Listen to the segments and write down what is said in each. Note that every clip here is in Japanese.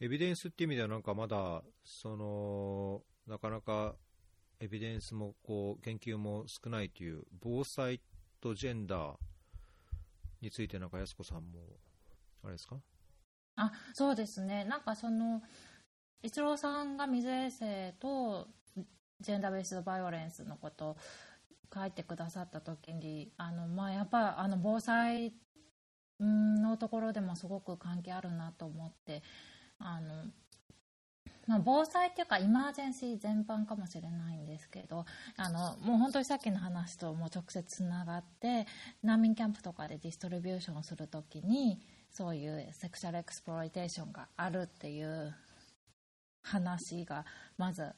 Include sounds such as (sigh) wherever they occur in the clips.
エビデンスっていう意味ではなんかまだそのなかなかエビデンスもこう研究も少ないという防災とジェンダーについてなんか安子さんもあれですか？あそうですね。なんかその一郎さんが水衛星とジェンダーベースドバイオレンスのこと書いてくださった時にあの、まあ、やっぱあの防災のところでもすごく関係あるなと思ってあの、まあ、防災っていうか emergency 全般かもしれないんですけどあのもう本当にさっきの話とも直接つながって難民キャンプとかで distribution をするときにそういう sexual exploitation があるっていう話がまず、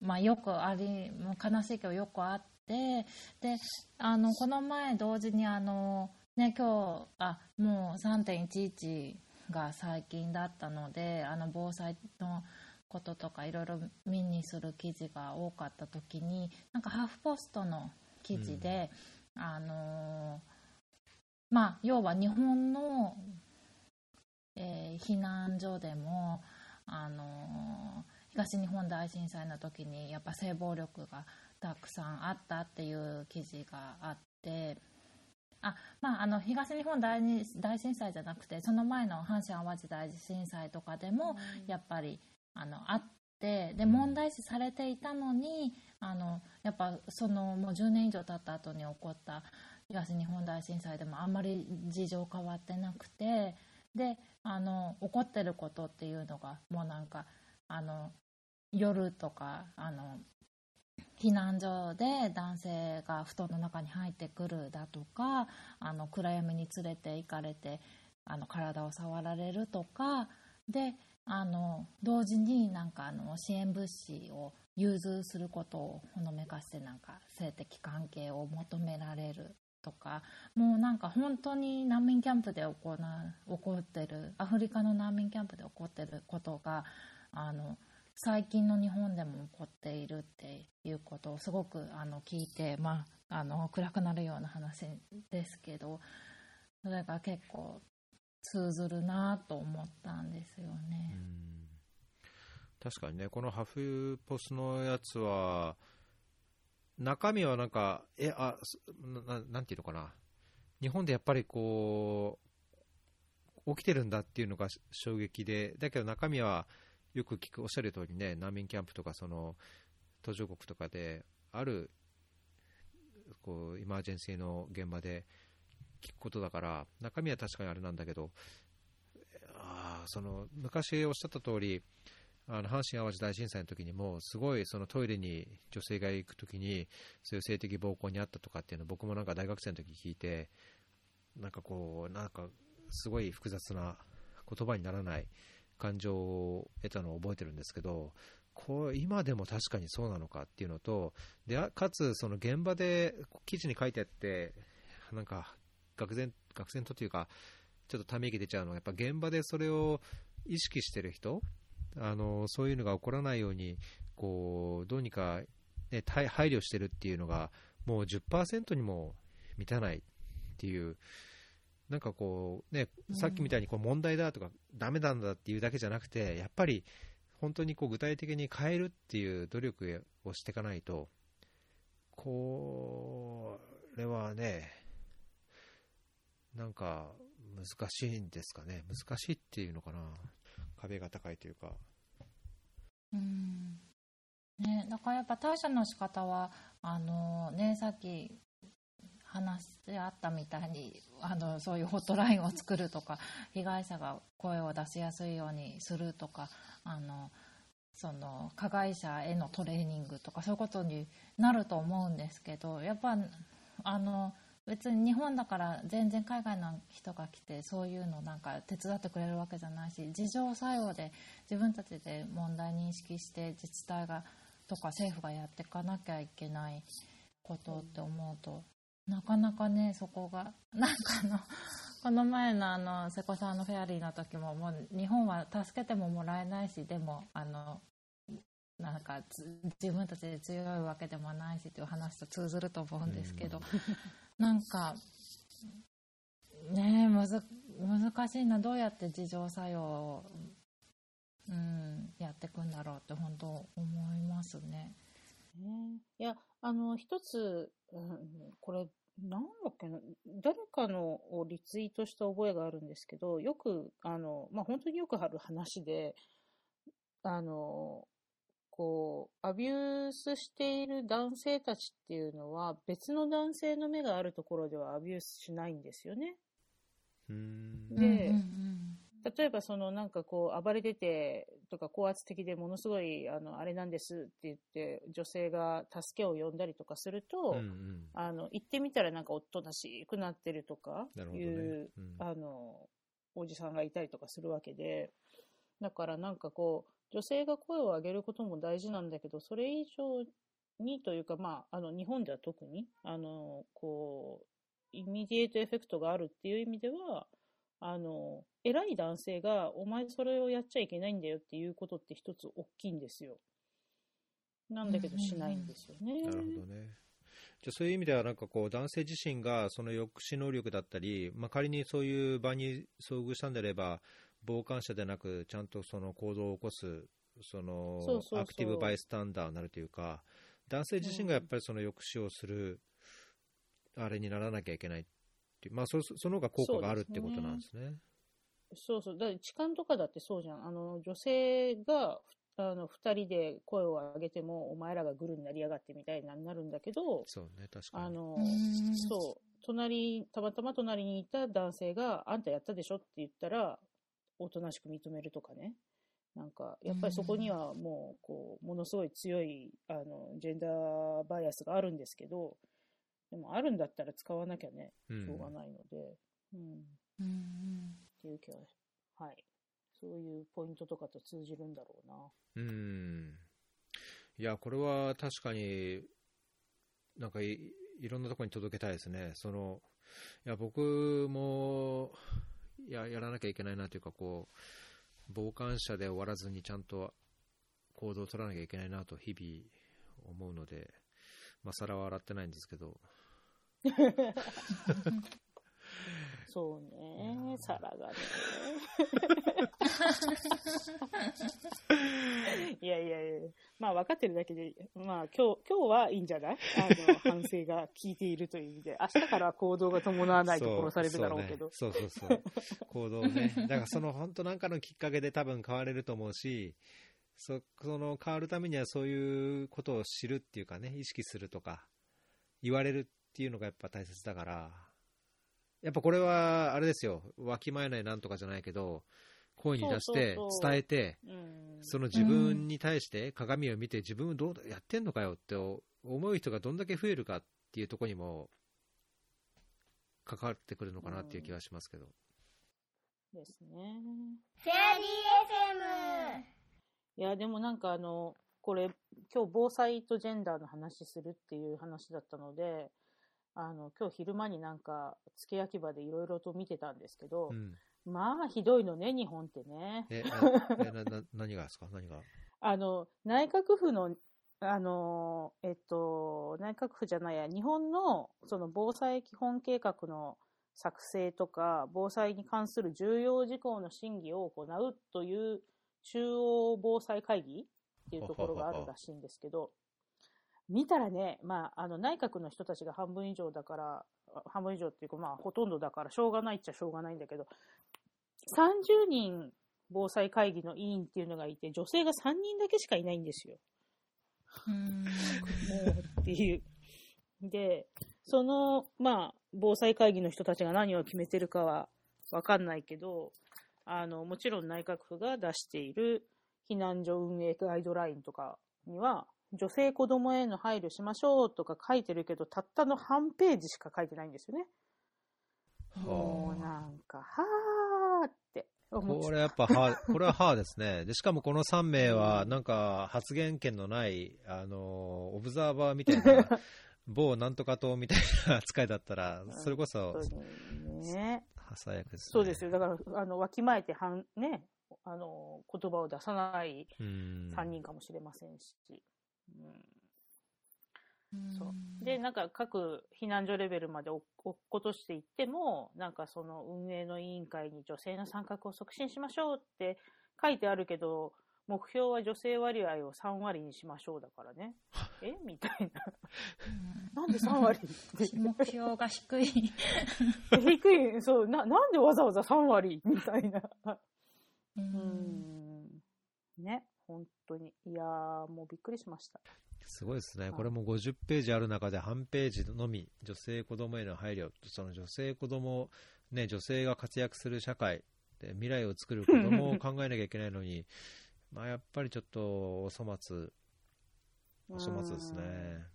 まあ、よくありもう悲しいけどよくあってであのこの前同時にあの、ね、今日あもう3.11が最近だったのであの防災のこととかいろいろ見にする記事が多かった時になんかハーフポストの記事で、うん、あのまあ要は日本の、えー、避難所でもあの東日本大震災の時にやっぱ性暴力がたくさんあったっていう記事があってあ、まあ、あの東日本大大震災じゃなくてその前の阪神・淡路大震災とかでもやっぱりあのあってで問題視されていたのにあのやっぱそのもう10年以上経った後に起こった東日本大震災でもあんまり事情変わってなくてであの起こってることっていうのがもうなんかあの夜とかあの避難所で男性が布団の中に入ってくるだとかあの暗闇に連れて行かれてあの体を触られるとかであの同時になんかあの支援物資を融通することをほのめかしてなんか性的関係を求められるとかもうなんか本当に難民キャンプで起こな起こってるアフリカの難民キャンプで起こってることがあの最近の日本でも起こっているっていうことをすごくあの聞いて、まあ、あの暗くなるような話ですけどそれが結構通ずるなと思ったんですよね。確かにねこのハフポスのやつは中身はなんか、え、あ、ななんていうのかな。日本でやっぱりこう、起きてるんだっていうのが衝撃で、だけど中身はよく聞く、おっしゃる通りね、難民キャンプとか、その、途上国とかで、ある、こう、イマージェンシーの現場で聞くことだから、中身は確かにあれなんだけど、あその、昔おっしゃった通り、あの阪神・淡路大震災の時にも、すごいそのトイレに女性が行く時に、そういう性的暴行にあったとかっていうの僕もなんか大学生の時聞いて、なんかこう、なんかすごい複雑な言葉にならない。感情を得たのを覚えてるんですけど、こう今でも確かにそうなのかっていうのと、でかつ、その現場で記事に書いてあって、なんか愕然愕然とというか、ちょっとため息出ちゃうのは、やっぱ現場でそれを意識してる人、あのそういうのが起こらないようにこうどうにか、ね、配慮してるっていうのがもう10%にも満たないっていうなんかこうね、さっきみたいにこう問題だとか、だめなんだっていうだけじゃなくて、やっぱり本当にこう具体的に変えるっていう努力をしていかないと、これはね、なんか難しいんですかね、難しいっていうのかな。壁が高いというか。うんね、だからやっぱ対処の仕方はあのねさっき話してあったみたいにあのそういうホットラインを作るとか (laughs) 被害者が声を出しやすいようにするとかあのその加害者へのトレーニングとかそういうことになると思うんですけどやっぱあの別に日本だから全然海外の人が来てそういうのなんか手伝ってくれるわけじゃないし自浄作用で自分たちで問題認識して自治体がとか政府がやっていかなきゃいけないことって思うとなかなかねそこが (laughs) なんかあのこの前のあの瀬古さんのフェアリーの時ももう日本は助けてももらえないしでもあのなんか自分たちで強いわけでもないしという話と通ずると思うんですけど、なんかねむず難しいなどうやって自浄作用うん、やっていくんだろうって本当思いますね。ね。いや、あの、一つ、うん、これ、なんだっけな、誰かのをリツイートした覚えがあるんですけど、よく、あの、まあ、本当によくある話で、あの、こう、アビュースしている男性たちっていうのは、別の男性の目があるところではアビュースしないんですよね。うーん。でうんうん例えばそのなんかこう暴れててとか高圧的でものすごいあのあれなんですって言って女性が助けを呼んだりとかすると、うんうん。あの行ってみたらなんかおとなしくなってるとかいう、うん。あのおじさんがいたりとかするわけで。だからなんかこう女性が声を上げることも大事なんだけどそれ以上にというかまああの日本では特にあのこうimmediate effect があるっていう意味ではあの偉い男性がお前それをやっちゃいけないんだよっていうことって一つ大きいんですよ。なんだけどしないんですよね。なるほどね。じゃあそういう意味では、なんかこう、男性自身がその抑止能力だったり、まあ、仮にそういう場に遭遇したんであれば、傍観者でなく、ちゃんとその行動を起こす、その active bystander になるというか、男性自身がやっぱりその抑止をする、あれにならなきゃいけないっていう、まあそ、その方が効果があるってことなんですね。そうそう。だから痴漢とかだってそうじゃん。あの、女性が、あの、二人で声を上げても、お前らがグルになりやがってみたいなになるんだけど、そうね、確かに。あの、うんそう、隣、たまたま隣にいた男性が、あんたやったでしょって言ったら、おとなしく認めるとかね。なんか、やっぱりそこにはもう、こう、ものすごい強い、あの、ジェンダーバイアスがあるんですけど、でもあるんだったら使わなきゃね、うんしょうがないので、うん。うんうんっていう気は、はい。そういうポイントとかと通じるんだろうな。うん。いや、これは確かに、なんかいいろんなところに届けたいですね。その、いや、僕も、や、やらなきゃいけないなというか、こう、傍観者で終わらずにちゃんと行動を取らなきゃいけないなと日々思うので、まあ、皿は洗ってないんですけど、そうね、皿がね。いやいやいや、まあ分かってるだけで、まあ今日、今日はいいんじゃない？あの、反省が効いているという意味で、明日からは行動が伴わないと殺されるだろうけど。そうそうそうそうそう行動ね。だからその本当なんかのきっかけで多分変われると思うし、そその変わるためにはそういうことを知るっていうかね、意識するとか、言われるっていうのがやっぱ大切だから、やっぱこれはあれですよ、わきまえないなんとかじゃないけど、声に出して伝えて、うん。その自分に対して鏡を見て自分どうやってんのかよって思う人がどんだけ増えるかっていうところにも関わってくるのかなっていう気がしますけど。ですね。フェアリー FM いや、でもなんかあの、これ、今日防災とジェンダーの話するっていう話だったので、あの、今日昼間になんか、付け焼き場でいろいろと見てたんですけど、うん。まあ、ひどいのね、日本ってね。え、(laughs) なえなな何がですか？何が？あの、内閣府の、あの、えっと、内閣府じゃないや、日本の、その防災基本計画の作成とか、防災に関する重要事項の審議を行うという中央防災会議っていうところがあるらしいんですけど、見たらね、まあ、あの、内閣の人たちが半分以上だから、あ半分以上っていうか、まあ、ほとんどだから、しょうがないっちゃしょうがないんだけど、30人防災会議の委員っていうのがいて、女性が3人だけしかいないんですよ。うんもうっていう。で、その、まあ、防災会議の人たちが何を決めてるかはわかんないけど、あの、もちろん内閣府が出している避難所運営ガイドラインとかには、女性子供への配慮しましょうとか書いてるけど、たったの半ページしか書いてないんですよね。もうなんか、はーって思っちゃこれやっぱは、これははですね。で、しかもこの3名は、なんか発言権のない、あの、オブザーバーみたいな、某なんとか党みたいな扱いだったら、それこそ、ね。最悪です、ね。そうですよ。だから、あの、わきまえてはん、ね、あの、言葉を出さないうん。3人かもしれませんし。うんうんそう。で、なんか各避難所レベルまで落っことしていっても、なんかその運営の委員会に女性の参画を促進しましょうって書いてあるけど、目標は女性割合を3割にしましょうだからね。(laughs) え？みたいな。なんで3割。目標が低い。(laughs) 低い、そう、な、なんでわざわざ3割？みたいな。ううんん。ね、本当に。いやー、もうびっくりしました。すごいですね、はいこれも50ページある中で半ページのみ、女性、子供への配慮、その女性、子供ね、女性が活躍する社会で、未来を作る子供を考えなきゃいけないのに、(laughs) まあやっぱりちょっとお粗末、お粗末ですね。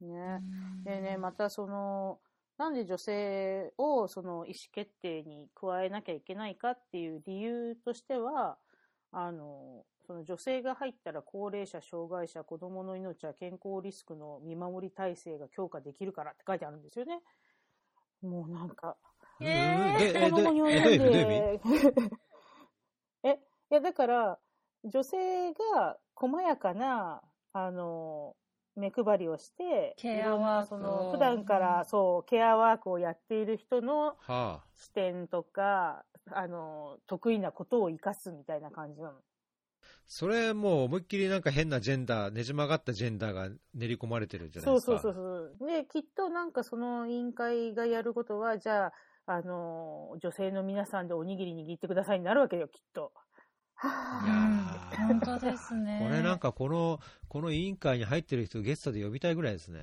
ね。でね、またその、なんで女性をその意思決定に加えなきゃいけないかっていう理由としては、あの、その女性が入ったら高齢者、障害者、子供の命や健康リスクの見守り体制が強化できるからって書いてあるんですよね。もうなんか、うんえーでえ子供に及んで、え、(laughs) いやだから、女性が細やかな、あの、目配りをして、ケアワークをその、普段から、そう、ケアワークをやっている人のはあ、視点とか、あの、得意なことを活かすみたいな感じなの。それもう思いっきりなんか変なジェンダー、ねじ曲がったジェンダーが練り込まれてるんじゃないですか。そうそうそうそう。で、きっとなんかその委員会がやることは、じゃあ、あの、女性の皆さんでおにぎり握ってくださいになるわけよ、きっと。はいや本当ですね。これなんかこの、この委員会に入ってる人ゲストで呼びたいぐらいですね。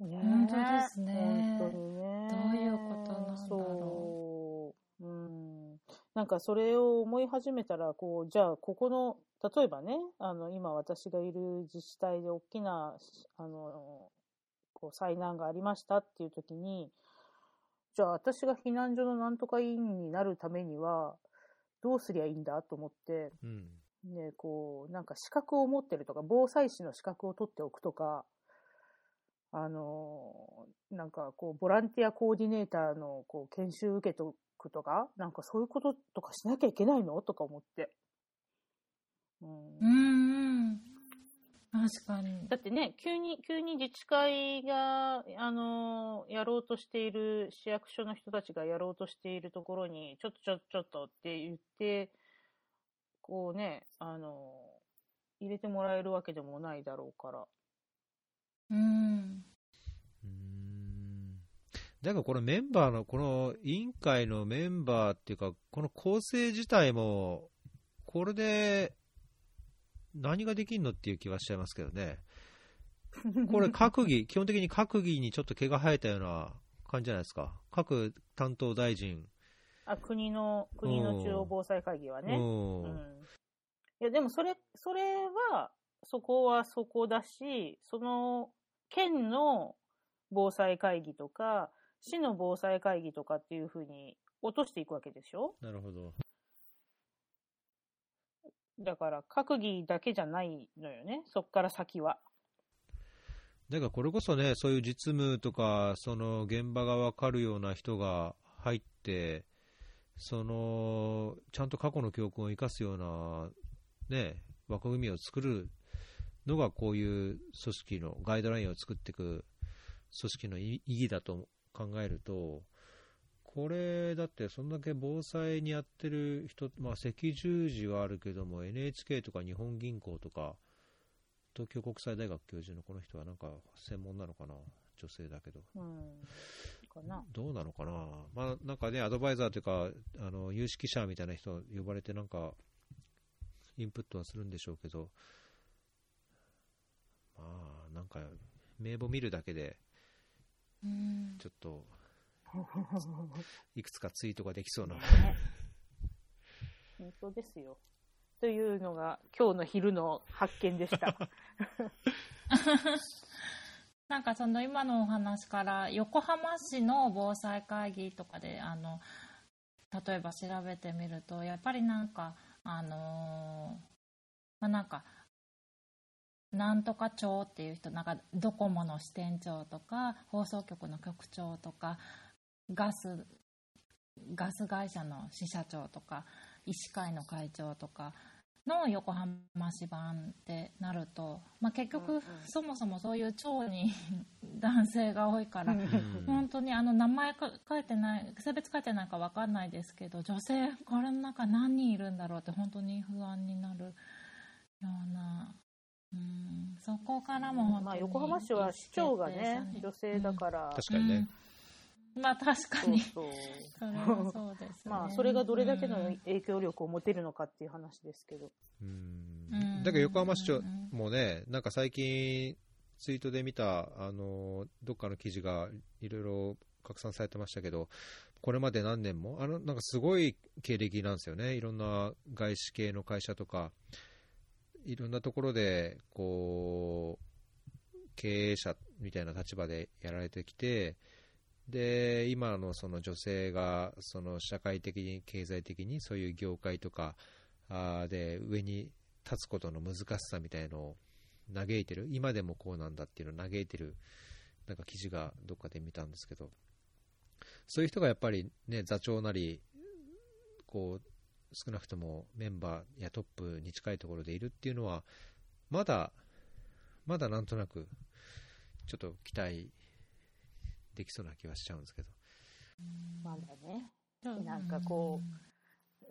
ね本当ですね本当にね。どういうことなんだろう。うん。なんかそれを思い始めたら、こう、じゃあ、ここの、例えばね、あの、今私がいる自治体で大きな、あの、こう、災難がありましたっていう時に、じゃあ私が避難所のなんとか委員になるためには、どうすりゃいいんだと思って、うん。ね、こう、なんか資格を持ってるとか、防災士の資格を取っておくとか、あの、なんかこう、ボランティアコーディネーターのこう研修受けとくとか、なんかそういうこととかしなきゃいけないのとか思って。うんうんうん。確かに。だってね、急に、急に自治会が、あの、やろうとしている、市役所の人たちがやろうとしているところに、ちょっとちょっとちょっとって言って、こうね、あの、入れてもらえるわけでもないだろうから。うん。うーんだからこのメンバーの、この委員会のメンバーっていうか、この構成自体も、これで何ができんのっていう気はしちゃいますけどね。これ閣議、(laughs) 基本的に閣議にちょっと毛が生えたような感じじゃないですか。各担当大臣。あ、国の、国の中央防災会議はね。うんうん。いや、でもそれ、それは、そこはそこだし、その、県の防災会議とか、市の防災会議とかっていうふうに落としていくわけでしょなるほど。だから、閣議だけじゃないのよね。そっから先は。だからこれこそね、そういう実務とか、その現場が分かるような人が入って、そのちゃんと過去の教訓を生かすような、ね、枠組みを作るのが、こういう組織のガイドラインを作っていく組織の意義だと考えると、これだって、そんだけ防災にやってる人、まあ、赤十字はあるけども、NHK とか日本銀行とか、東京国際大学教授のこの人はなんか専門なのかな、女性だけど。うん。どうなのかな、まあ、なんかね、アドバイザーというか、あの有識者みたいな人呼ばれて、なんか、インプットはするんでしょうけど、まあ、なんか、名簿見るだけで、うんちょっと、(laughs) いくつかツイートができそうな。本当ですよ。というのが今日の昼の発見でした。(laughs) なんかその今のお話から横浜市の防災会議とかであの例えば調べてみるとやっぱりなんかあのーまあなんかなんとか長っていう人なんかドコモの支店長とか放送局の局長とかガスガス会社の支社長とか医師会の会長とかの横浜市版ってなると、まあ、結局、うんうん。そもそもそういう町に (laughs) 男性が多いから、うん。本当にあの名前か書いてない性別書いてないか分かんないですけど女性これの中何人いるんだろうって本当に不安になるような、うん、そこからも本当にまあ、横浜市は市長がね女性だから、確かにね。うんまあ確かそうにそう。それはそうです、ね、まあそれがどれだけのうん影響力を持てるのかっていう話ですけど、うん。うん。だけど横浜市長うんもね、なんか最近、ツイートで見た、あの、どっかの記事がいろいろ拡散されてましたけど、これまで何年も、あの、なんかすごい経歴なんですよね。いろんな外資系の会社とか、いろんなところで、こう、経営者みたいな立場でやられてきて、で、今のその女性が、その社会的に、経済的に、そういう業界とか、あで上に立つことの難しさみたいのを嘆いてる、今でもこうなんだっていうのを嘆いてる、なんか記事がどっかで見たんですけど、そういう人がやっぱりね、座長なり、こう、少なくともメンバーやトップに近いところでいるっていうのは、まだ、まだなんとなく、ちょっと期待できそうな気はしちゃうんですけど。まだね、うんなんかこうん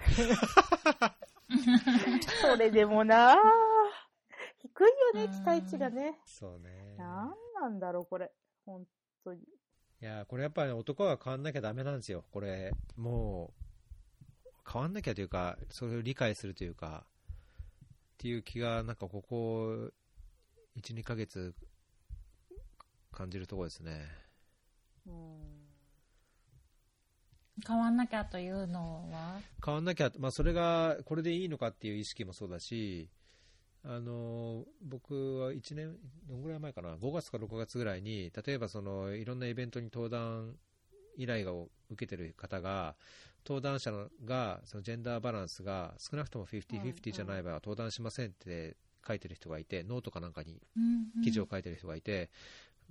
(laughs) それでもな低いよね、期待値がね。そうね。なんなんだろう、これ。本当に。いやーこれやっぱり男は変わんなきゃダメなんですよ、これ、もう、変わんなきゃというか、それを理解するというか、っていう気が、なんかここ、1、2ヶ月、感じるところですね。うん。変わんなきゃというのは？変わんなきゃ、まあ、それがこれでいいのかっていう意識もそうだし、あの僕は1年、どのぐらい前かな、5月か6月ぐらいに、例えばそのいろんなイベントに登壇依頼を受けてる方が、登壇者のがそのジェンダーバランスが少なくともうんう50-50んじゃない場合は登壇しませんって書いてる人がいて、ノートかなんかに記事を書いてる人がいて、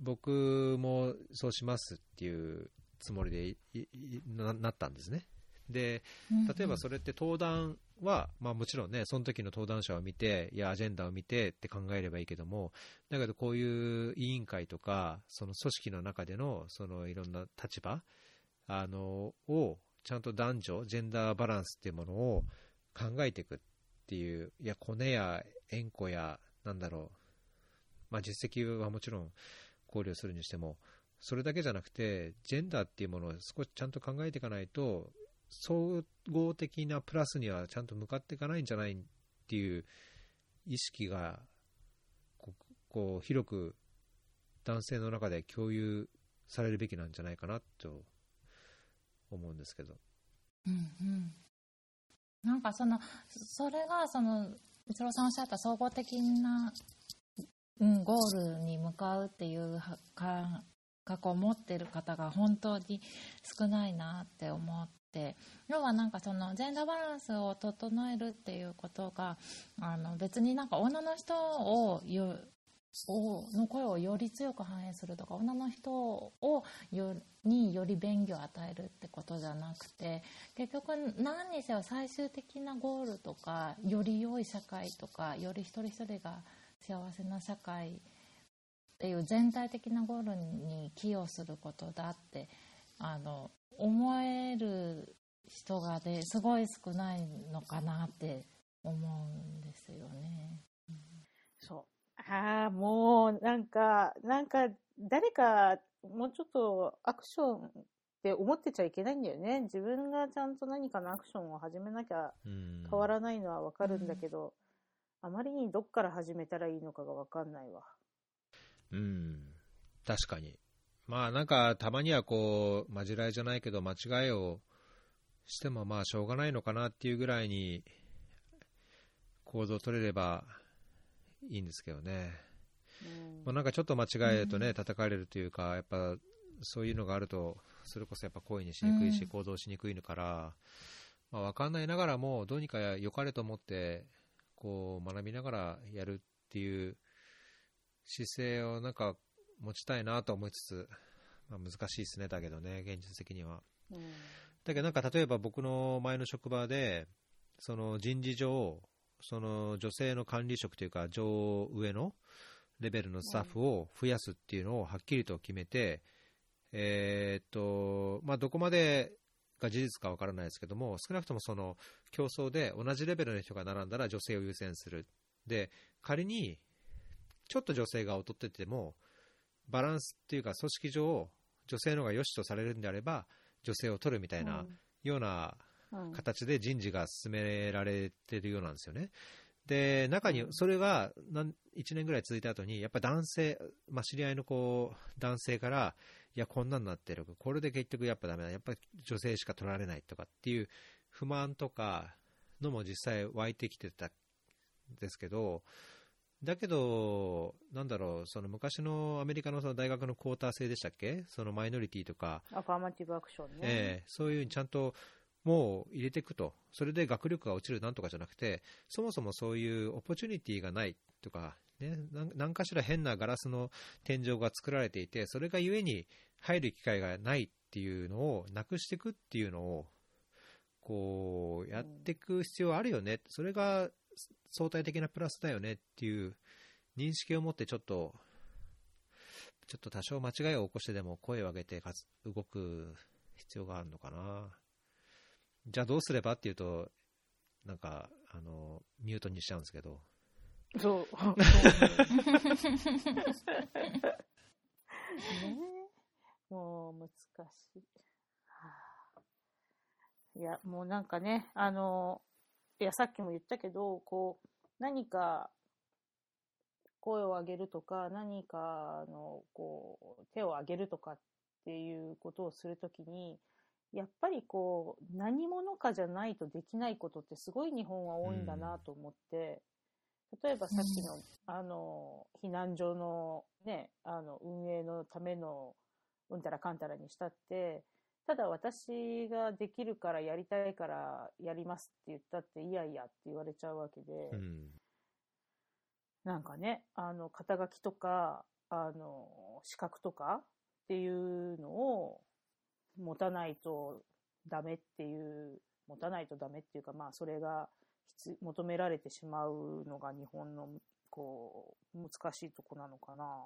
僕もそうしますっていうつもりでなったんですね。で、例えばそれって登壇は、まあ、もちろんね、その時の登壇者を見て、いや、アジェンダを見てって考えればいいけども、だけどこういう委員会とか、その組織の中でのそのいろんな立場あのを、ちゃんと男女、ジェンダーバランスっていうものを考えていくっていう、いや、コネや縁故や、なんだろう、まあ、実績はもちろん考慮するにしても、それだけじゃなくて、ジェンダーっていうものを少しちゃんと考えていかないと、総合的なプラスにはちゃんと向かっていかないんじゃないっていう意識がこうこう広く男性の中で共有されるべきなんじゃないかなと思うんですけど。うんうんなんかそのそれがその一郎さんおっしゃった総合的な、うん、ゴールに向かうっていう感覚を持ってる方が本当に少ないなって思って。要はなんかそのジェンダーバランスを整えるっていうことがあの別になんか女の人ををの声をより強く反映するとか女の人をよにより便宜を与えるってことじゃなくて結局何にせよ最終的なゴールとかより良い社会とかより一人一人が幸せな社会っていう全体的なゴールに寄与することだってあの思える人がですごい少ないのかなって思うんですよね。そう。ああ、もう、なんか、なんか、誰か、もうちょっとアクションって思ってちゃいけないんだよね。自分がちゃんと何かのアクションを始めなきゃうん変わらないのはわかるんだけど、あまりにどっから始めたらいいのかがわかんないわ。うん、確かに。まあなんかたまにはこう、まじらいじゃないけど間違いをしてもまあしょうがないのかなっていうぐらいに行動を取れればいいんですけどね。うんまあ、なんかちょっと間違えるとね、叩かれるというか、やっぱそういうのがあると、それこそやっぱ声にしにくいし、うん行動しにくいのから、まあ、分かんないながらも、どうにか良かれと思って、こう学びながらやるっていう姿勢をなんか持ちたいなと思いつつ、まあ、難しいですね、だけどね、現実的には。うんだけどなんか例えば僕の前の職場で、その人事上、その女性の管理職というか、上上のレベルのスタッフを増やすっていうのをはっきりと決めて、えーっとまあ、どこまでが事実かわからないですけども、少なくともその競争で同じレベルの人が並んだら女性を優先する、で仮にちょっと女性が劣ってても、バランスっていうか、組織上、女性の方が良しとされるんであれば、女性を取るみたいなようなうん。形で人事が進められているようなんですよね。で、中に、それがなん1年ぐらい続いた後に、やっぱ男性、まあ、知り合いのこう男性から、いや、こんなんなってる、これで結局やっぱダメだ、やっぱり女性しか取られないとかっていう不満とかのも実際湧いてきてたんですけど、だけど、なんだろう、その昔のアメリカのその大学のクォーター制でしたっけ、そのマイノリティとか、アファーマティブアクションね。ええそういうちゃんともう入れていくと、それで学力が落ちるなんとかじゃなくて、そもそもそういうオポチュニティがないとか、ね、何かしら変なガラスの天井が作られていて、それがゆえに入る機会がないっていうのをなくしていくっていうのを、こうやっていく必要あるよね、それが相対的なプラスだよねっていう認識を持ってちょっと、ちょっと多少間違いを起こしてでも声を上げて動く必要があるのかな。じゃあどうすればっていうと、なんか、あの、ミュートにしちゃうんですけど、そう。(laughs) ねえもう難しい。はあいや、もうなんかね、あの、いや、さっきも言ったけど、こう、何か声を上げるとか、何かの、こう、手を挙げるとかっていうことをするときに、やっぱりこう、何者かじゃないとできないことってすごい日本は多いんだなと思って、例えばさっきの、あの、避難所のね、あの、運営のための、うんたらかんたらにしたって、ただ私ができるからやりたいからやりますって言ったって、いやいやって言われちゃうわけで、うん、なんかね、あの、肩書きとか、あの、資格とかっていうのを持たないとダメっていう、持たないとダメっていうか、まあ、それが必求められてしまうのが日本の、こう、難しいとこなのかな。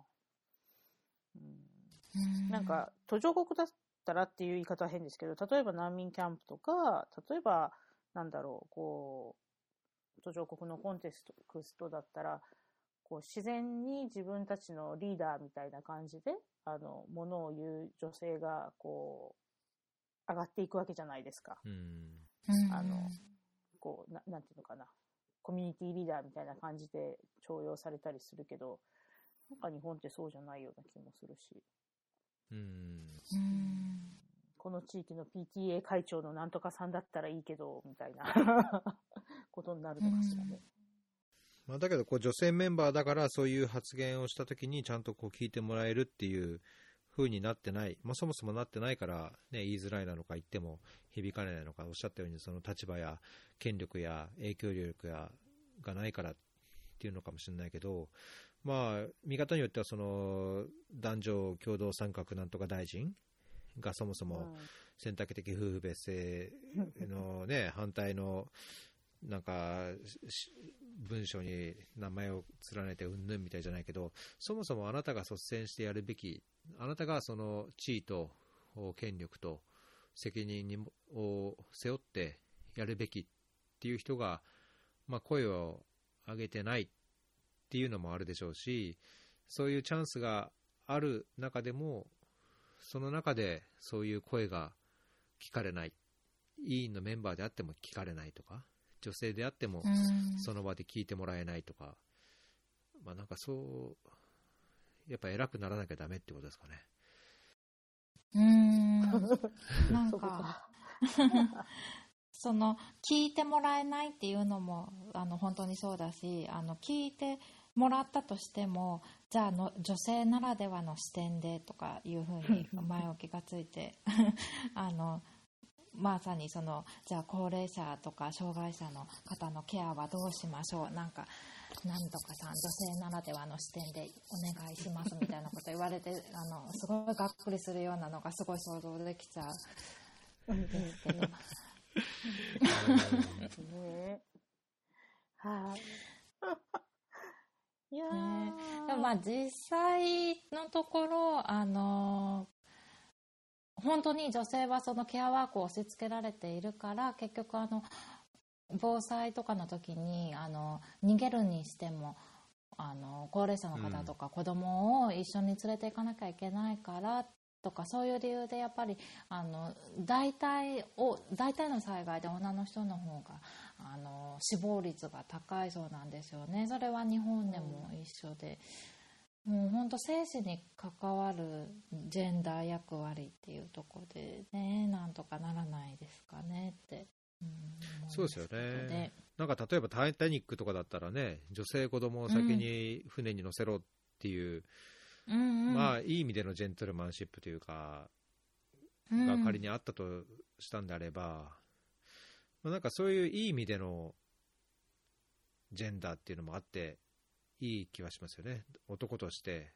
うん、なんか、途上国だったらっていう言い方は変ですけど、例えば難民キャンプとか、例えば、なんだろう、こう、途上国のコンテストだったら、こう自然に自分たちのリーダーみたいな感じで、あの、ものを言う女性が、こう、上がっていくわけじゃないですか。うん、あの、こう、ななんていうのかな。コミュニティリーダーみたいな感じで重用されたりするけど、なんか日本ってそうじゃないような気もするし。うん、この地域の PTA 会長のなんとかさんだったらいいけど、みたいな (laughs) ことになるのかしらね。まあ、だけどこう女性メンバーだからそういう発言をしたときにちゃんとこう聞いてもらえるっていう風になってない、まあ、そもそもなってないから、ね、言いづらいなのか言っても響かないのかおっしゃったようにその立場や権力や影響力やがないからっていうのかもしれないけど、まあ、見方によってはその男女共同参画なんとか大臣がそもそも選択的夫婦別姓の、ね、(laughs) 反対のなんか文章に名前を連ねてうんぬんみたいじゃないけどそもそもあなたが率先してやるべきあなたがその地位と権力と責任にを背負ってやるべきっていう人が、まあ、声を上げてないっていうのもあるでしょうしそういうチャンスがある中でもその中でそういう声が聞かれない。委員のメンバーであっても聞かれないとか。女性であってもその場で聞いてもらえないとか、まあなんかそうやっぱ偉くならなきゃダメってことですかね。うん。(laughs) なんか、その、聞いてもらえないっていうのも、あの、本当にそうだし、あの、聞いてもらったとしても、じゃあの、女性ならではの視点でとかいうふうに (laughs) 前置きがついて、(laughs) あの、まさにその、じゃあ高齢者とか障害者の方のケアはどうしましょうなんか、なんとかさん、女性ならではの視点でお願いしますみたいなこと言われて、あの、すごいがっくりするようなのがすごい想像できちゃうんですけど。ねはい。い (laughs) やねー。でもまあ実際のところあの本当に女性はそのケアワークを押し付けられているから結局あの防災とかの時にあの逃げるにしてもあの高齢者の方とか子供を一緒に連れて行かなきゃいけないからとかそういう理由でやっぱりあの大体を大体の災害で女の人の方があの死亡率が高いそうなんですよね。それは日本でも一緒で、もう本当生死に関わるジェンダー役割っていうところでねなんとかならないですかねって、うんそうですよね。なんか例えば「タイタニック」とかだったらね、女性、子供を先に船に乗せろっていう、うんうんまあいい意味でのジェントルマンシップというか、うんが仮にあったとしたんであれば、まあ、なんかそういういい意味でのジェンダーっていうのもあって、いい気はしますよね、男として、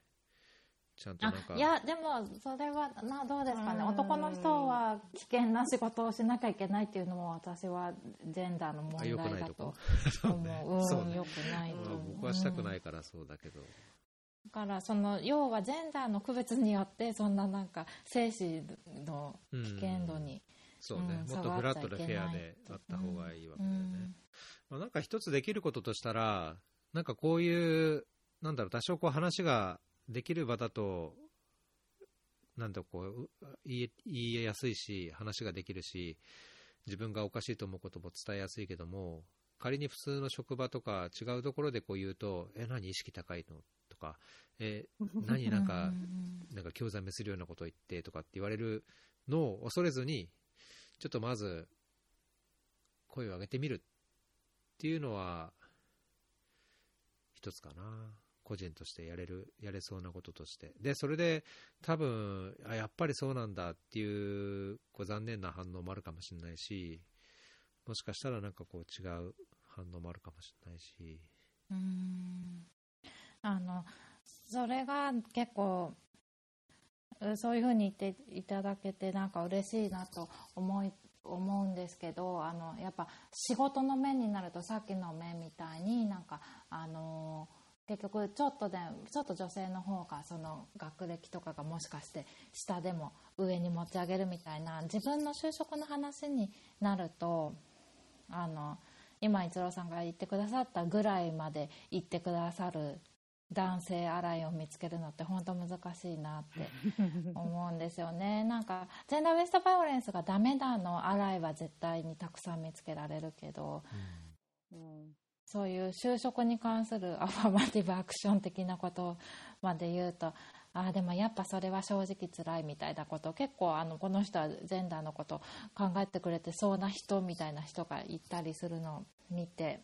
ちゃんとなんか、あいやでもそれはなどうですかね。うん。男の人は危険な仕事をしなきゃいけないっていうのも私はジェンダーの問題だと思う。(laughs) そうね。うんよくないとまあ思う僕はしたくなうんいからそうだけど、だからその要はジェンダーの区別によってそんななんか生死の危険度に、そうね、うんもっとフラットなフェアであった方がいいわけだよね。うん。まあ、なんか一つできることとしたら、なんかこういう、なんだろう、多少こう話ができる場だと、なんだこうう言いやすいし、話ができるし、自分がおかしいと思うことも伝えやすいけども、仮に普通の職場とか違うところでこう言うと、え、何意識高いの？とか、え、何なんか、なんか興ざめするようなことを言ってとかって言われるのを恐れずに、ちょっとまず声を上げてみるっていうのは、一つかな。個人としてやれる、やれそうなこととして。で、それで多分、あ、やっぱりそうなんだっていう、こう残念な反応もあるかもしれないし、もしかしたらなんかこう違う反応もあるかもしれないし。うんあのそれが結構そういうふうに言っていただけてなんか嬉しいなと思い思うんですけどあのやっぱ仕事の面になるとさっきの面みたいになんかあの結局ちょっとでちょっと女性の方がその学歴とかがもしかして下でも上に持ち上げるみたいな自分の就職の話になるとあの今一郎さんが言ってくださったぐらいまで言ってくださる男性洗いを見つけるのって本当難しいなって思うんですよね。(laughs) なんかジェンダーベストバイオレンスがダメだの洗いは絶対にたくさん見つけられるけどうん。そういう就職に関するアファマティブアクション的なことまで言うとあーでもやっぱそれは正直辛いみたいなこと結構あのこの人はジェンダーのこと考えてくれてそうな人みたいな人がいたりするのを見て。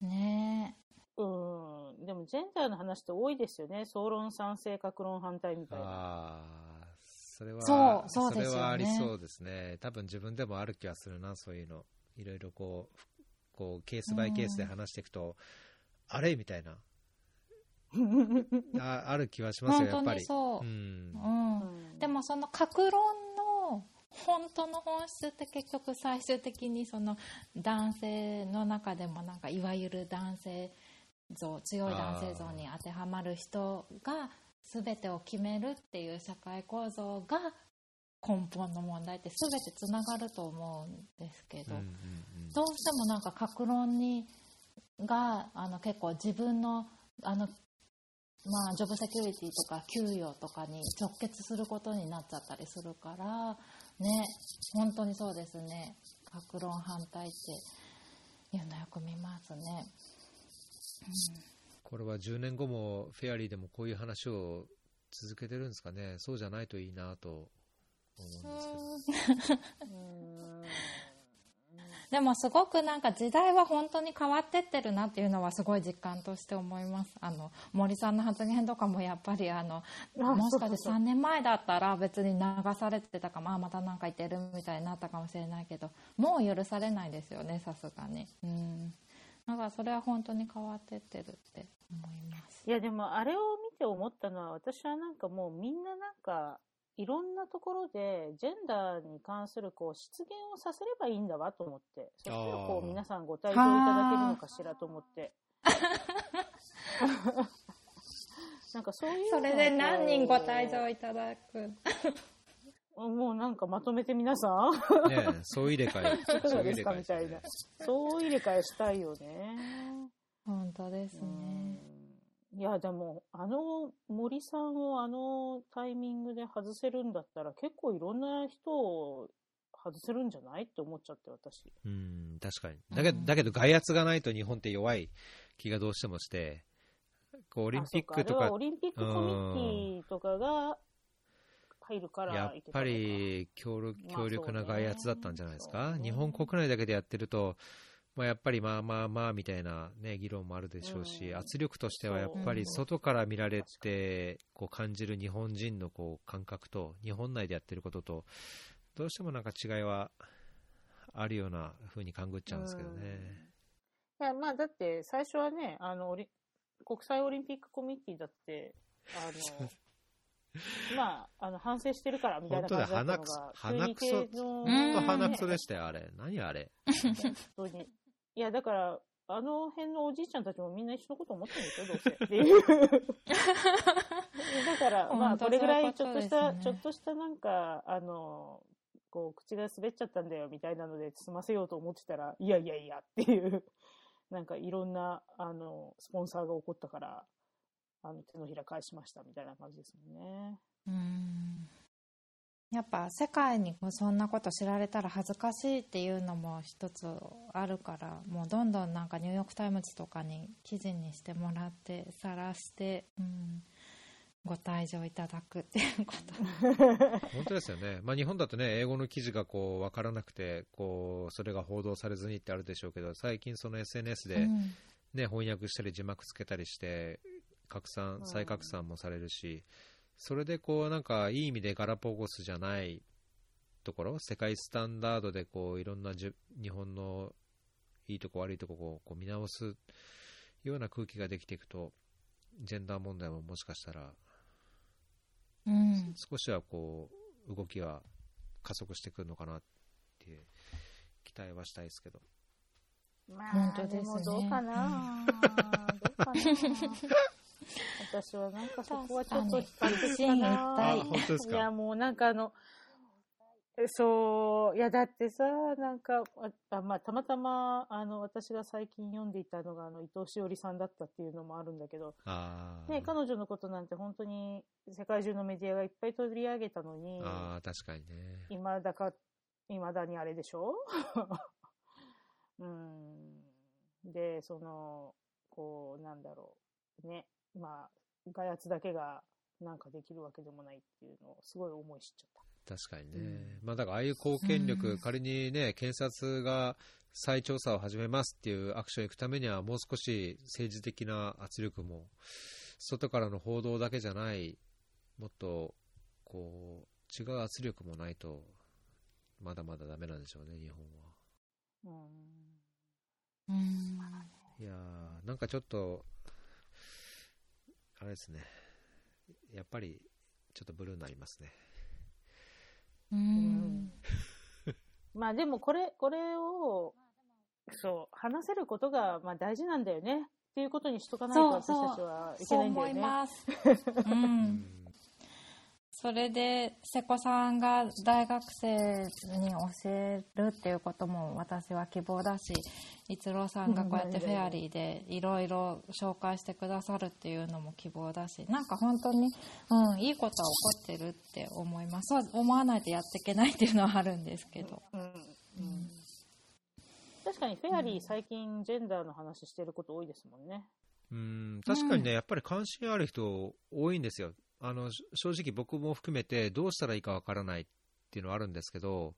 ねうん。でも、ジェンダーの話って多いですよね。総論賛成、格論反対みたいな。ああ、それは、そうそうですよねれはありそうですね。多分自分でもある気はするな、そういうの。いろいろこう、こう、ケースバイケースで話していくと、あれ？みたいな。(laughs) あある気はしますよ、やっ本当ぱり。にそうう、ん。うんうんでもその格論の本当の本質って結局最終的にその男性の中でもなんかいわゆる男性像強い男性像に当てはまる人が全てを決めるっていう社会構造が根本の問題って全てつながると思うんですけど、うんうんうんどうしてもなんか格論にがあの結構自分のあの、まあ、ジョブセキュリティとか給与とかに直結することになっちゃったりするからね本当にそうですね格論反対っていうのよく見ますね。これは10年後もフェアリーでもこういう話を続けてるんですかね。そうじゃないといいなと思うんですけど。うん。でもすごくなんか時代は本当に変わってってるなっていうのはすごい実感として思います。あの森さんの発言とかもやっぱりあのあもしかしてそうそうそう3年前だったら別に流されてたかもあまた何か言ってるみたいになったかもしれないけどもう許されないですよねさすがに。うんだからそれは本当に変わってってるって思いますいや、でも、あれを見て思ったのは、私はなんかもうみんななんか、いろんなところでジェンダーに関するこう失言をさせればいいんだわと思って、そしたらこう皆さんご退場いただけるのかしらと思って。(laughs) なんかそういうのをそれで何人ご退こ場いただく？うもうなんかまとめて皆さん、ねえ総入れ替え。いかが総入ですか？れ替えみたいな。そう入れ替えしたいよね。本当ですうね。んいや、でも、あの森さんをあのタイミングで外せるんだったら、結構いろんな人を外せるんじゃないって思っちゃって、私。うん、確かに。だけど、だけど外圧がないと日本って弱い気がどうしてもして、こうオリンピックとかあそうあれはオ、リンピックコミュニティとかが入るからやっぱり強力まあ強力な外圧だったんじゃないですか、そうね。日本国内だけでやってると、まあ、やっぱりまあまあまあみたいな、ね、議論もあるでしょうし、うん。圧力としてはやっぱり外から見られてこう感じる日本人のこう感覚と、日本内でやってることと、どうしてもなんか違いはあるような風に勘ぐっちゃうんですけどね。いや、まあ、だって、最初はね、あの、オリ国際オリンピックコミュニティだって、あの、(laughs) (laughs) まあ、あの、反省してるから、みたいな感じだったのが、鼻くそ本当鼻くそでしたよ、あれ。何あれ？本当に。(laughs) いや、だから、あの辺のおじいちゃんたちもみんな一緒のこと思ってるんですよ、どうせ。(laughs) っていう。だから、まあ、これぐらいちょっとした、ちょっとしたなんか、あの、こう、口が滑っちゃったんだよ、みたいなので、済ませようと思ってたら、いやいやいやっていう、なんかいろんな、あの、スポンサーが起こったから、あの、手のひら返しました、みたいな感じですもんね。うん。やっぱ世界にこうそんなこと知られたら恥ずかしいっていうのも一つあるからもうどんどんなんかニューヨーク・タイムズとかに記事にしてもらって晒して、うん、ご退場いただくっていうこと。本当ですよね、まあ、日本だとね、英語の記事がこう分からなくてこう、それが報道されずにってあるでしょうけど、最近、その SNS で、うん。ね翻訳したり字幕つけたりして、拡散、うん。再拡散もされるし、それでこうなんかいい意味でガラパゴスじゃないところ、世界スタンダードでこういろんなじゅ日本のいいとこ悪いとこをこう見直すような空気ができていくと、ジェンダー問題ももしかしたらうん。少しはこう動きは加速してくるのかなっていう期待はしたいですけど。ま本当ですね。もどうかな。(laughs) どうかな私はなんかそこはちょっと悲観的かなはいあ本当ですか？いやもうなんかあのえそういやだってさなんかああまあたまたまあの私が最近読んでいたのがあの伊藤詩織さんだったっていうのもあるんだけど、ね、彼女のことなんて本当に世界中のメディアがいっぱい取り上げたのにあー、確かにね。今だか、未だにあれでしょ？(laughs) うん。で、その、こう、なんだろう。ね。まあ、外圧だけがなんかできるわけでもないっていうのをすごい思い知っちゃった。確かにね。まあだからああいう貢献力、うん仮にね、検察が再調査を始めますっていうアクションに行くためには、もう少し政治的な圧力も、外からの報道だけじゃない、もっと、こう、違う圧力もないと、まだまだダメなんでしょうね、日本は。うん。うんいやー、なんかちょっと、あれですね。やっぱり、ちょっとブルーになりますね。うんまあでもこれ、これを、そう、話せることがまあ大事なんだよね。っていうことにしとかないとそう私たちはいけそうないんだよね。思います、(laughs) う、うんそれで瀬古さんが大学生に教えるっていうことも私は希望だし逸郎さんがこうやってフェアリーでいろいろ紹介してくださるっていうのも希望だしなんか本当に、うん、いいことは起こってるって思いますそう思わないとやっていけないっていうのはあるんですけど、うんうん確かにフェアリー最近ジェンダーの話してること多いですもんね。うん、確かにね、やっぱり関心ある人多いんですよ。あの、し正直僕も含めてどうしたらいいかわからないっていうのはあるんですけど、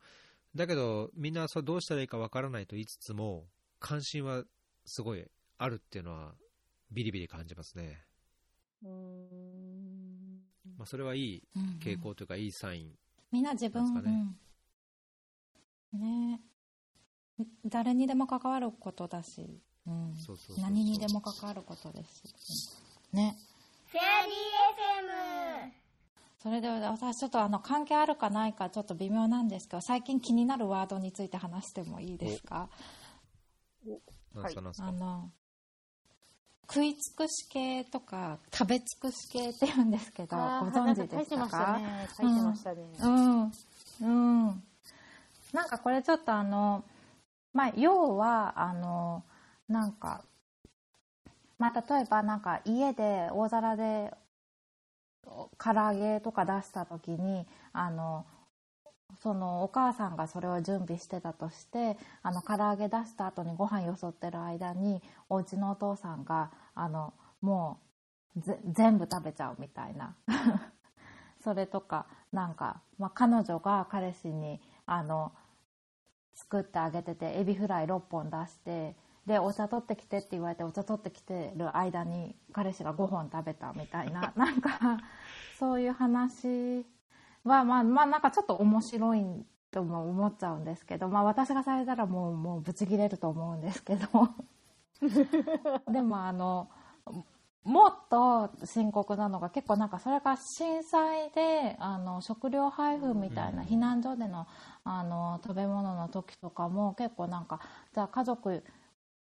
だけどみんなそうどうしたらいいかわからないと言いつつも、関心はすごいあるっていうのはビリビリ感じますね。まあ、それはいいうん傾向というか、いいサイン。みんな自分ですかね。うん。ね。誰にでも関わることだし、うん、そうそうそうそう。何にでも関わることです。しね。フェアリー FM それで私ちょっとあの関係あるかないかちょっと微妙なんですけど最近気になるワードについて話してもいいですか？なんすかなんすか、あの食い尽くし系とか食べ尽くし系って言うんですけどご存知でしなんか書いてましたたかね。書いてましたね。うんうんなんかこれちょっとあのまあ要はあのなんかまあ例えばなんか家で大皿で唐揚げとか出した時にあのそのお母さんがそれを準備してたとしてあの唐揚げ出した後にご飯よそってる間にお家のお父さんがあのもう全部食べちゃうみたいな。(laughs) それとかなんか、まあ、彼女が彼氏にあの作ってあげててエビフライ6本出してでお茶取ってきてって言われてお茶取ってきてる間に彼氏が5本食べたみたいな。(laughs) なんかそういう話はまあまあなんかちょっと面白いとも思っちゃうんですけど、まあ、私がされたらもうもうブチ切れると思うんですけど。(laughs) でもあのもっと深刻なのが結構なんかそれが震災であの食料配布みたいなうん。避難所でのあの食べ物の時とかも結構なんかじゃあ家族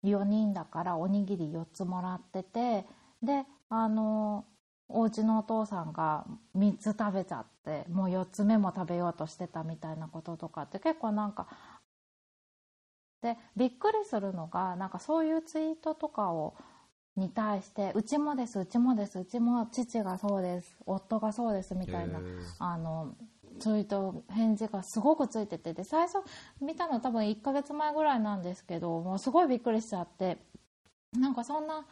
4人だからおにぎり4つもらっててであのお家のお父さんが3つ食べちゃってもう4つ目も食べようとしてたみたいなこととかって結構なんかでびっくりするのがなんかそういうツイートとかをに対してうちもですうちもですうちも父がそうです夫がそうですみたいなあのツイート返事がすごくついててで最初見たの多分1ヶ月前ぐらいなんですけどもうすごいびっくりしちゃってなんかそんな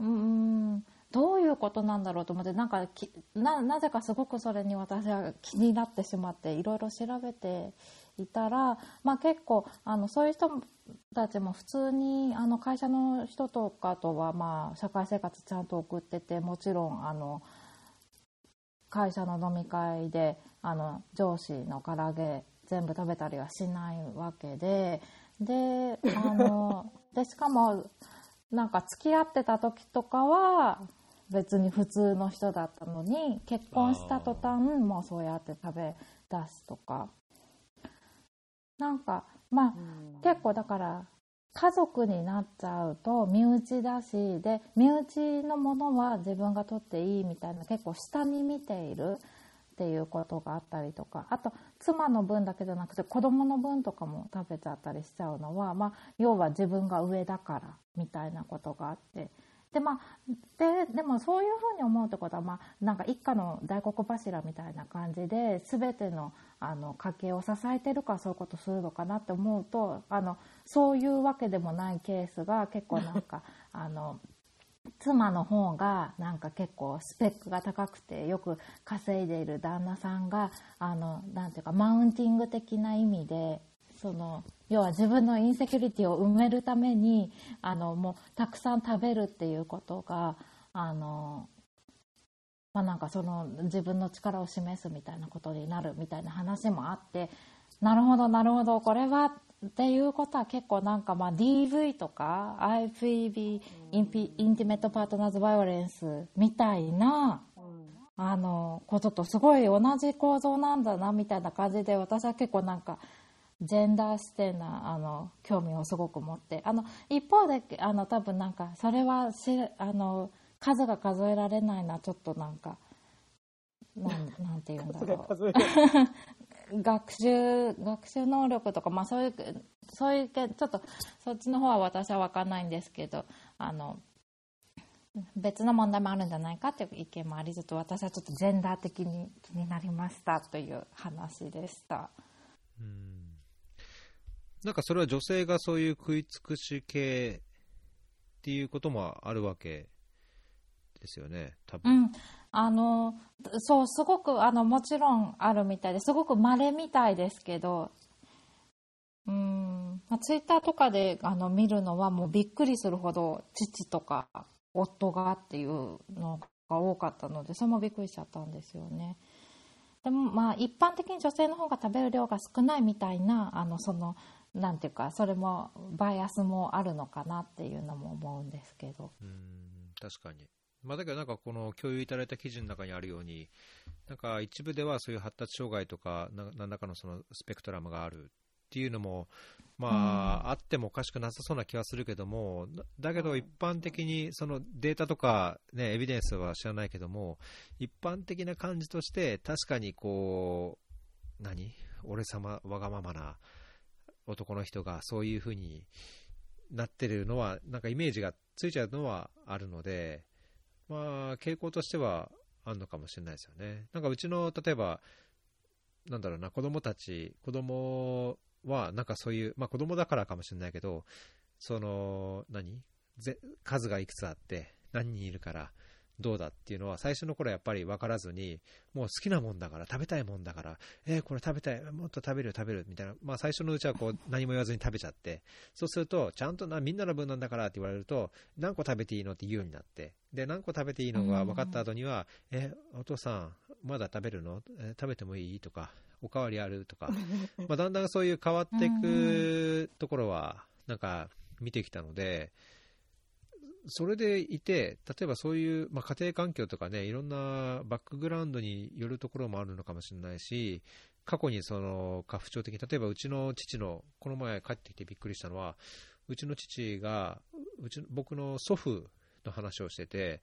うんどういうことなんだろうと思ってなんかななぜかすごくそれに私は気になってしまっていろいろ調べていたら、まあ、結構あのそういう人たちも普通にあの会社の人とかとはまあ社会生活ちゃんと送っててもちろんあの会社の飲み会であの上司の唐揚げ全部食べたりはしないわけでであの (laughs) でしかもなんか付き合ってた時とかは別に普通の人だったのに結婚した途端もうそうやって食べ出すとか。なんかまあうん。結構だから家族になっちゃうと身内だしで身内のものは自分が取っていいみたいな結構下に見ているっていうことがあったりとかあと妻の分だけじゃなくて子供の分とかも食べちゃったりしちゃうのは、まあ、要は自分が上だからみたいなことがあって。で,、まあ、ででもそういうふうに思うってことは、まあ、なんか一家の大黒柱みたいな感じで全てのあの家計を支えてるからそういうことするのかなって思うとあのそういうわけでもないケースが結構なんか (laughs) あの妻の方がなんか結構スペックが高くてよく稼いでいる旦那さんがあのなていうかマウンティング的な意味でその要は自分のインセキュリティを埋めるためにあのもうたくさん食べるっていうことがあのまあ、なんかその自分の力を示すみたいなことになるみたいな話もあってなるほどなるほどこれはっていうことは結構なんかまあ DV とか IPB インピインティメットパートナーズバイオレンスみたいなうん。あのこととすごい同じ構造なんだなみたいな感じで私は結構なんかジェンダー視点なあの興味をすごく持ってあの一方であの多分なんかそれはしあの数が数えられないなちょっとなんかなんなんて言うんだろう (laughs) 学習学習能力とか、まあ、そういうそういうけちょっとそっちの方は私は分かんないんですけどあの別の問題もあるんじゃないかという意見もありつつ私はちょっとジェンダー的に気になりましたという話でした。うんなんかそれは女性がそういう食い尽くし系っていうこともあるわけですよね、多う分。ん、あのそうすごくあのもちろんあるみたいですごく稀みたいですけどうん、まあ、ツイッターとかであの見るのはもうびっくりするほど父とか夫がっていうのが多かったのでそれもびっくりしちゃったんですよね。でもまあ一般的に女性の方が食べる量が少ないみたいなあのそのなんていうかそれもバイアスもあるのかなっていうのも思うんですけど。うん確かに。まあ、だけどなんかこの共有いただいた記事の中にあるように、なんか一部ではそういう発達障害とか、な何らかのそのスペクトラムがあるっていうのも、まあ、あってもおかしくなさそうな気はするけども、だだけど一般的にそのデータとか、ね、エビデンスは知らないけども、一般的な感じとして、確かにこう、何？俺様、わがままな男の人がそういう風になってるのは、なんかイメージがついちゃうのはあるので、まあ、傾向としてはあるのかもしれないですよね。なんかうちの、例えば、なんだろうな、子供たち、子供は、なんかそういう、まあ子供だからかもしれないけど、その、何？ぜ数がいくつあって、何人いるから、どうだっていうのは、最初の頃やっぱり分からずに、もう好きなもんだから、食べたいもんだから、えーこれ食べたい、もっと食べるよ、食べる、みたいな、まあ最初のうちはこう、(laughs) 何も言わずに食べちゃって、そうすると、ちゃんとな、みんなの分なんだからって言われると、何個食べていいのって言うようになって、で、何個食べていいのが分かった後には、え、お父さん、まだ食べるの、えー食べてもいい？とか、おかわりある？とか、(laughs) まあ、だんだんそういう変わっていくところは、なんか見てきたので、それでいて、例えばそういう、まあ、家庭環境とかね、いろんなバックグラウンドによるところもあるのかもしれないし、過去にその家父長的に、例えばうちの父の、この前帰ってきてびっくりしたのは、うちの父が、うち僕の祖父の話をしてて、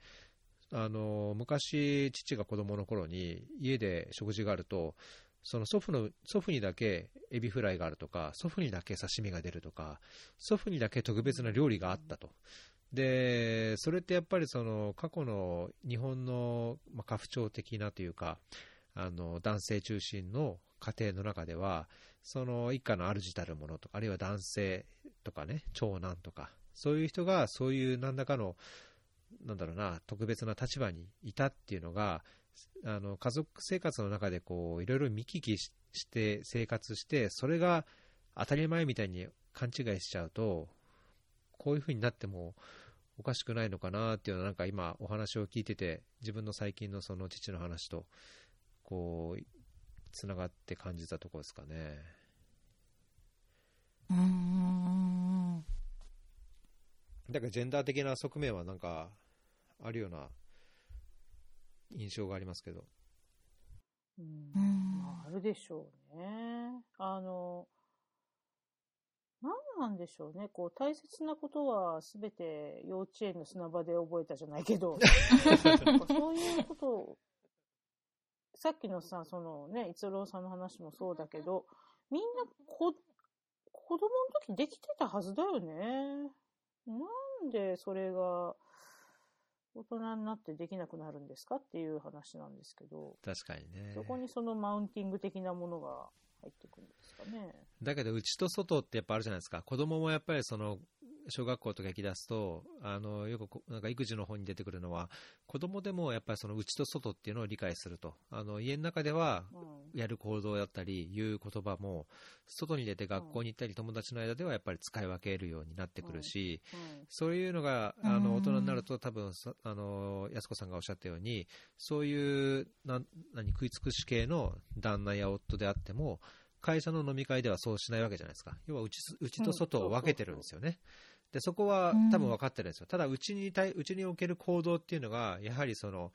あの昔、父が子供の頃に家で食事があると、その祖父の祖父にだけエビフライがあるとか、祖父にだけ刺身が出るとか、祖父にだけ特別な料理があったと。で、それってやっぱりその過去の日本の、家父長的なというか、あの男性中心の家庭の中では、その一家の主たるものとか、あるいは男性とかね、長男とか、そういう人がそういう何らかの、なんだろうな、特別な立場にいたっていうのが、あの家族生活の中でこういろいろ見聞きして生活して、それが当たり前みたいに勘違いしちゃうと、こういう風になってもおかしくないのかなっていうのは、なんか今、お話を聞いてて、自分の最近のその父の話と、こう、つながって感じたところですかね。うーんだから、ジェンダー的な側面はなんか、あるような印象がありますけど。うんあるでしょうね。あの、何なんでしょうね。こう、大切なことはすべて幼稚園の砂場で覚えたじゃないけど、(laughs) そういうことを、さっきのさ、そのね、逸郎さんの話もそうだけど、みんなこ、子供の時できてたはずだよね。なんでそれが大人になってできなくなるんですかっていう話なんですけど。確かにね。そこにそのマウンティング的なものが入ってくるんですかね。だけど、内と外ってやっぱあるじゃないですか。子供もやっぱりその、小学校とか行き出すと、あの、よくこなんか育児の方に出てくるのは、子供でもやっぱりその内と外っていうのを理解すると。あの、家の中では、うん。やる行動だったり、言う言葉も、外に出て学校に行ったり、友達の間ではやっぱり使い分けるようになってくるし、うん。そういうのが、あの、うん大人になると多分、さあの、安子さんがおっしゃったように、そういう、な、何、食い尽くし系の旦那や夫であっても、会社の飲み会ではそうしないわけじゃないですか。要は内す、内と外を分けてるんですよね。で、そこはうん多分分かってるんですよ。ただ、内に対、内における行動っていうのが、やはりその、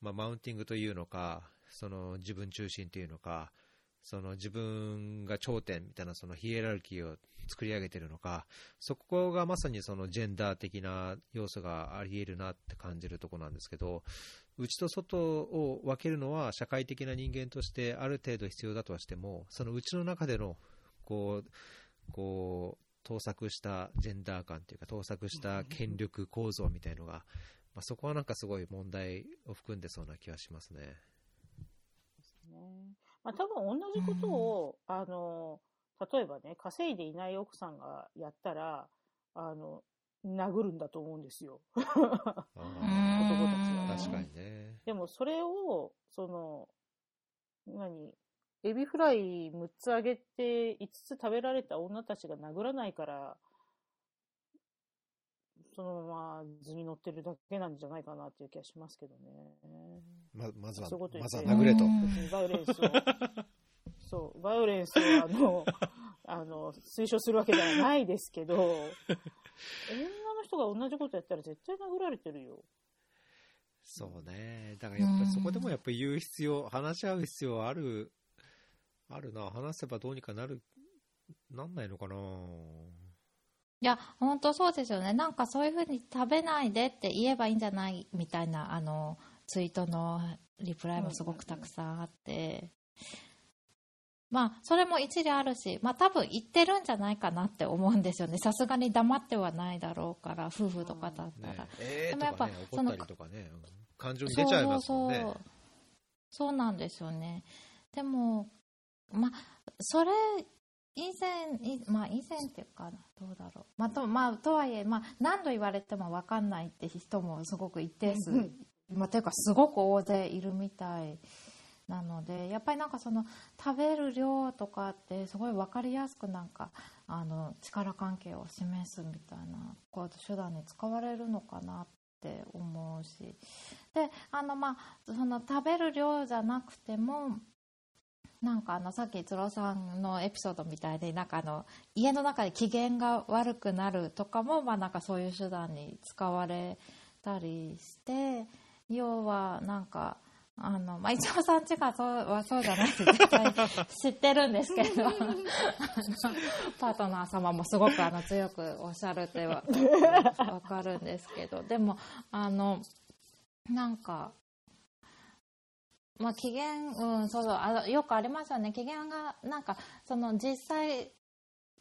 まあ、マウンティングというのか、その自分中心というのか、その自分が頂点みたいなそのヒエラルキーを作り上げてるのか、そこがまさにそのジェンダー的な要素があり得るなって感じるところなんですけど、内と外を分けるのは社会的な人間としてある程度必要だとはしても、その内の中での、こう、こう、盗作したジェンダー感というか、盗作した権力構造みたいのが、まあ、そこはなんかすごい問題を含んでそうな気がしますね。ねまあ多分同じことを、あの、例えばね、稼いでいない奥さんがやったら、あの、殴るんだと思うんですよ。男たちはね確かにね。でもそれを、その、何？エビフライ6つあげて5つ食べられた女たちが殴らないから、そのまま図に乗ってるだけなんじゃないかなっていう気がしますけどね。ままずは、そういうこと言まずは殴れとバイオレンスを、(laughs) そう、バイオレンスをあの、あの、推奨するわけではないですけど、女の人が同じことやったら絶対殴られてるよ。そうね。だからやっぱりそこでもやっぱり言う必要、話し合う必要ある、あるな。話せばどうにかなる、なんないのかな。いや、本当そうですよね。なんかそういうふうに食べないでって言えばいいんじゃないみたいな、あの、ツイートのリプライもすごくたくさんあって。まあ、それも一理あるし、まあ多分言ってるんじゃないかなって思うんですよね。さすがに黙ってはないだろうから、夫婦とかだったら。ねえーでもやっぱその感情に出ちゃいますもんね。そうそうそうそうなんですよねでもまあそれ以前いまあ以前っていうかどうだろう。まあと,、まあ、とはいえ、まあ、何度言われても分かんないって人もすごく一定数、まあ、というかすごく大勢いるみたいなのでやっぱりなんかその食べる量とかってすごい分かりやすくなんかあの力関係を示すみたいなこう手段に使われるのかなって思うし。であのまあその食べる量じゃなくてもなんかあのさっき逸郎さんのエピソードみたいでなんかあの家の中で機嫌が悪くなるとかもまあなんかそういう手段に使われたりして要はなんかあの、まあ、一応さんちがそうはそうじゃないって絶対知ってるんですけど (laughs) パートナー様もすごくあの強くおっしゃるってはわかるんですけどでもあのなんかまあ、機嫌、うん、そうそうあのよくありますよね。機嫌がなんかその実際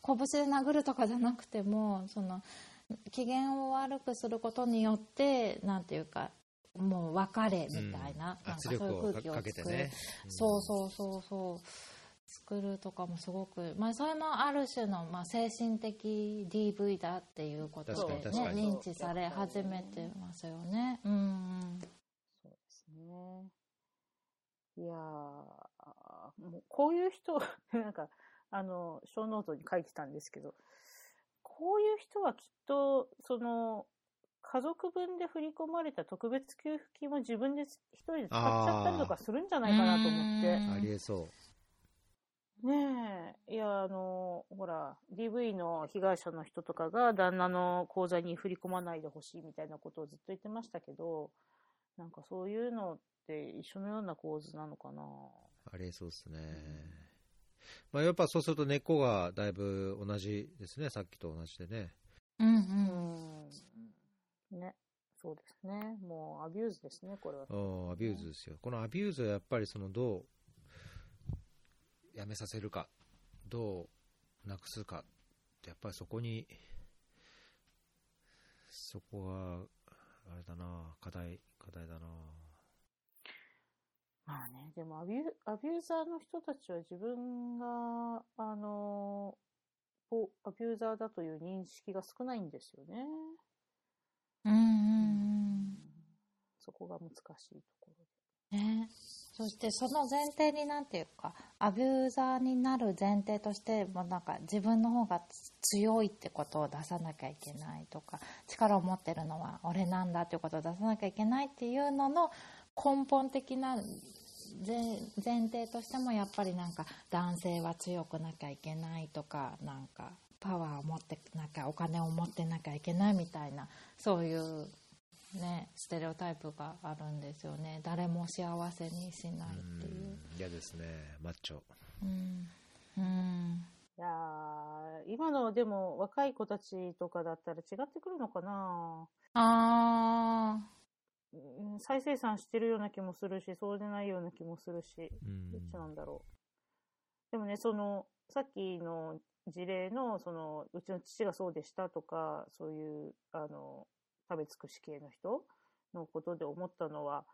拳で殴るとかじゃなくてもその機嫌を悪くすることによってなんていうかもう別れみたいな,、うん。圧なんかそういう空気を作る、ね。そうそうそうそう。作るとかもすごく、まあ、それもある種の、まあ、精神的 DV だっていうことで、ね、確かに確かに。認知され始めてますよね。うんうんそうですね。いやー、もうこういう人、(laughs) なんか、あの、小ノートに書いてたんですけど、こういう人はきっと、その、家族分で振り込まれた特別給付金も自分で一人で使っちゃったりとかするんじゃないかなと思って。うんありえそう。ねえ、いや、あの、ほら、DV の被害者の人とかが旦那の口座に振り込まないでほしいみたいなことをずっと言ってましたけど、なんかそういうのって一緒のような構図なのかな。ありえそうですね。まあ、やっぱそうすると根っこがだいぶ同じですね、さっきと同じでね。うんううんん。ね。そうですね。もう abuse ですね、これは。うん abuse ですよ。この abuse はやっぱりそのどうやめさせるか、どうなくすかって、やっぱりそこに、そこが、あれだな、課題、課題だな。まあね、でもアビュアビューザーの人たちは自分が、あの、アビューザーだという認識が少ないんですよね。うんうんそこが難しいところうんね。そしてその前提になんていうかアビューザーになる前提としてもうなんか自分の方が強いってことを出さなきゃいけないとか力を持ってるのは俺なんだっていうことを出さなきゃいけないっていうのの根本的な前前提としてもやっぱりなんか男性は強くなきゃいけないとかなんかパワーを持ってなきゃお金を持ってなきゃいけないみたいなそういうねステレオタイプがあるんですよね。誰も幸せにしないっていう。うん嫌ですね、マッチョ。うん。うん。いやー今のでも若い子たちとかだったら違ってくるのかな。あうん再生産してるような気もするし、そうでないような気もするし、うん。どっちなんだろう。でもね、その、さっきの事例の、その、うちの父がそうでしたとか、そういう、あの、食べ尽くし系の人のことで思ったのは、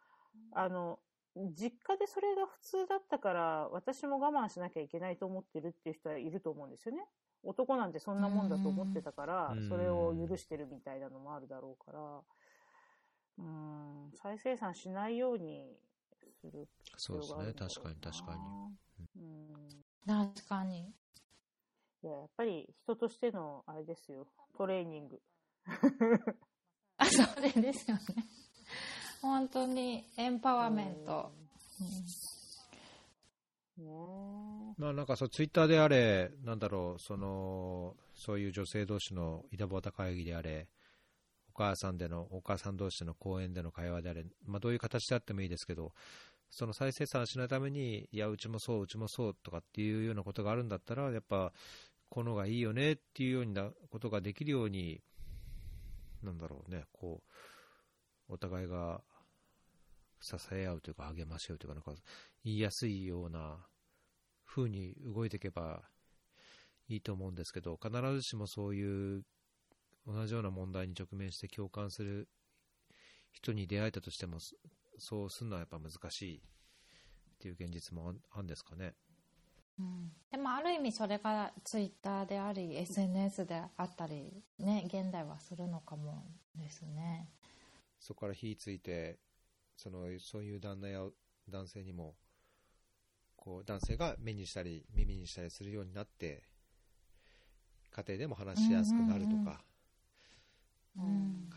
あの、実家でそれが普通だったから、私も我慢しなきゃいけないと思ってるっていう人はいると思うんですよね。男なんてそんなもんだと思ってたからうん、それを許してるみたいなのもあるだろうから、うん、再生産しないようにするそうですね、確かに確かに。に。うん。ー確かに。いや、やっぱり人としての、あれですよ、トレーニング。(laughs) あそれですよね。本当にエンパワーメント、ねまあなんかそう、ツイッターであれ、なんだろう、その、そういう女性同士の井戸端会議であれ、母さんでの、お母さん同士の公園での会話であれ、まあ、どういう形であってもいいですけど、その再生産しないために、いや、うちもそう、うちもそうとかっていうようなことがあるんだったら、やっぱ、このがいいよねっていうようなことができるように、なんだろうね、こう、お互いが支え合うというか、励まし合うというか、なんか、言いやすいような風に動いていけばいいと思うんですけど、必ずしもそういう同じような問題に直面して共感する人に出会えたとしても、そうするのはやっぱ難しい。っていう現実もあるんですかね。うん、でもある意味それがツイッターであり SNS であったりね現代はするのかもですね。そこから火ついてそのそういう旦那や男性にもこう男性が目にしたり耳にしたりするようになって家庭でも話しやすくなるとか、うん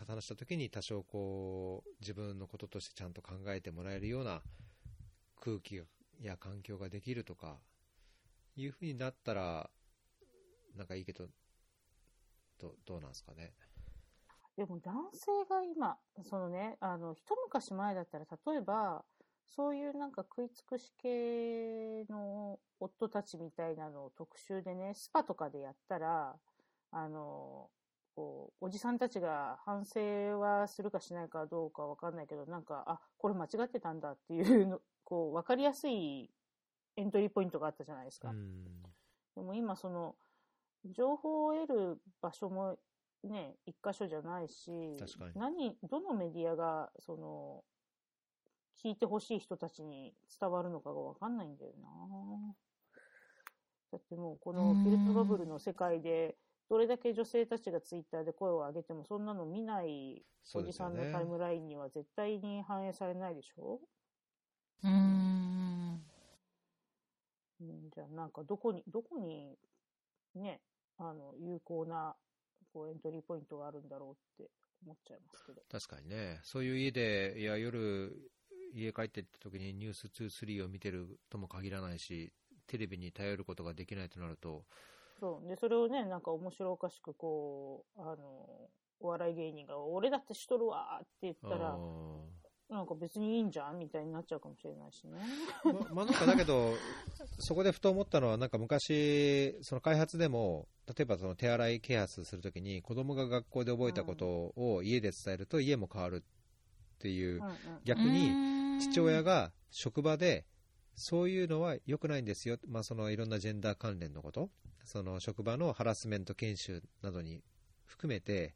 話した時に多少こう自分のこととしてちゃんと考えてもらえるような空気や環境ができるとかいうふうになったらなんかいいけどどどうなんですかね。でも男性が今、そのね、あの、一昔前だったら、例えば、そういうなんか食い尽くし系の夫たちみたいなのを特集でね、スパとかでやったら、あの、こう、おじさんたちが反省はするかしないかどうかわかんないけど、なんか、あ、これ間違ってたんだっていうの、(laughs) こう、わかりやすいエントリーポイントがあったじゃないですか。うん。でも今その、情報を得る場所もね、一箇所じゃないし、確かに。何、どのメディアが、その、聞いてほしい人たちに伝わるのかがわかんないんだよな。だってもうこのフィルターバブルの世界で、どれだけ女性たちがツイッターで声を上げても、そんなの見ないおじさんのタイムラインには絶対に反映されないでしょ？うん。うん、じゃあなんかどこに、どこにね、あの、有効なこうエントリーポイントがあるんだろうって思っちゃいますけど。確かにね、そういう家で、いや、夜、家帰ってった時にニュース2、3を見てるとも限らないし、テレビに頼ることができないとなると、そう。で、それをね、なんか面白おかしくこう、あの、お笑い芸人が、俺だってしとるわーって言ったら、あなんか別にいいんじゃんみたいになっちゃうかもしれないしね。ーままあなんかだけど、そこでふと思ったのは、なんか昔、その開発でも、例えばその手洗い啓発するときに、子供が学校で覚えたことを家で伝えると家も変わるっていううん、うん。逆に父親が職場でそういうのは良くないんですよ、まあ、そのいろんなジェンダー関連のこと。その職場のハラスメント研修などに含めて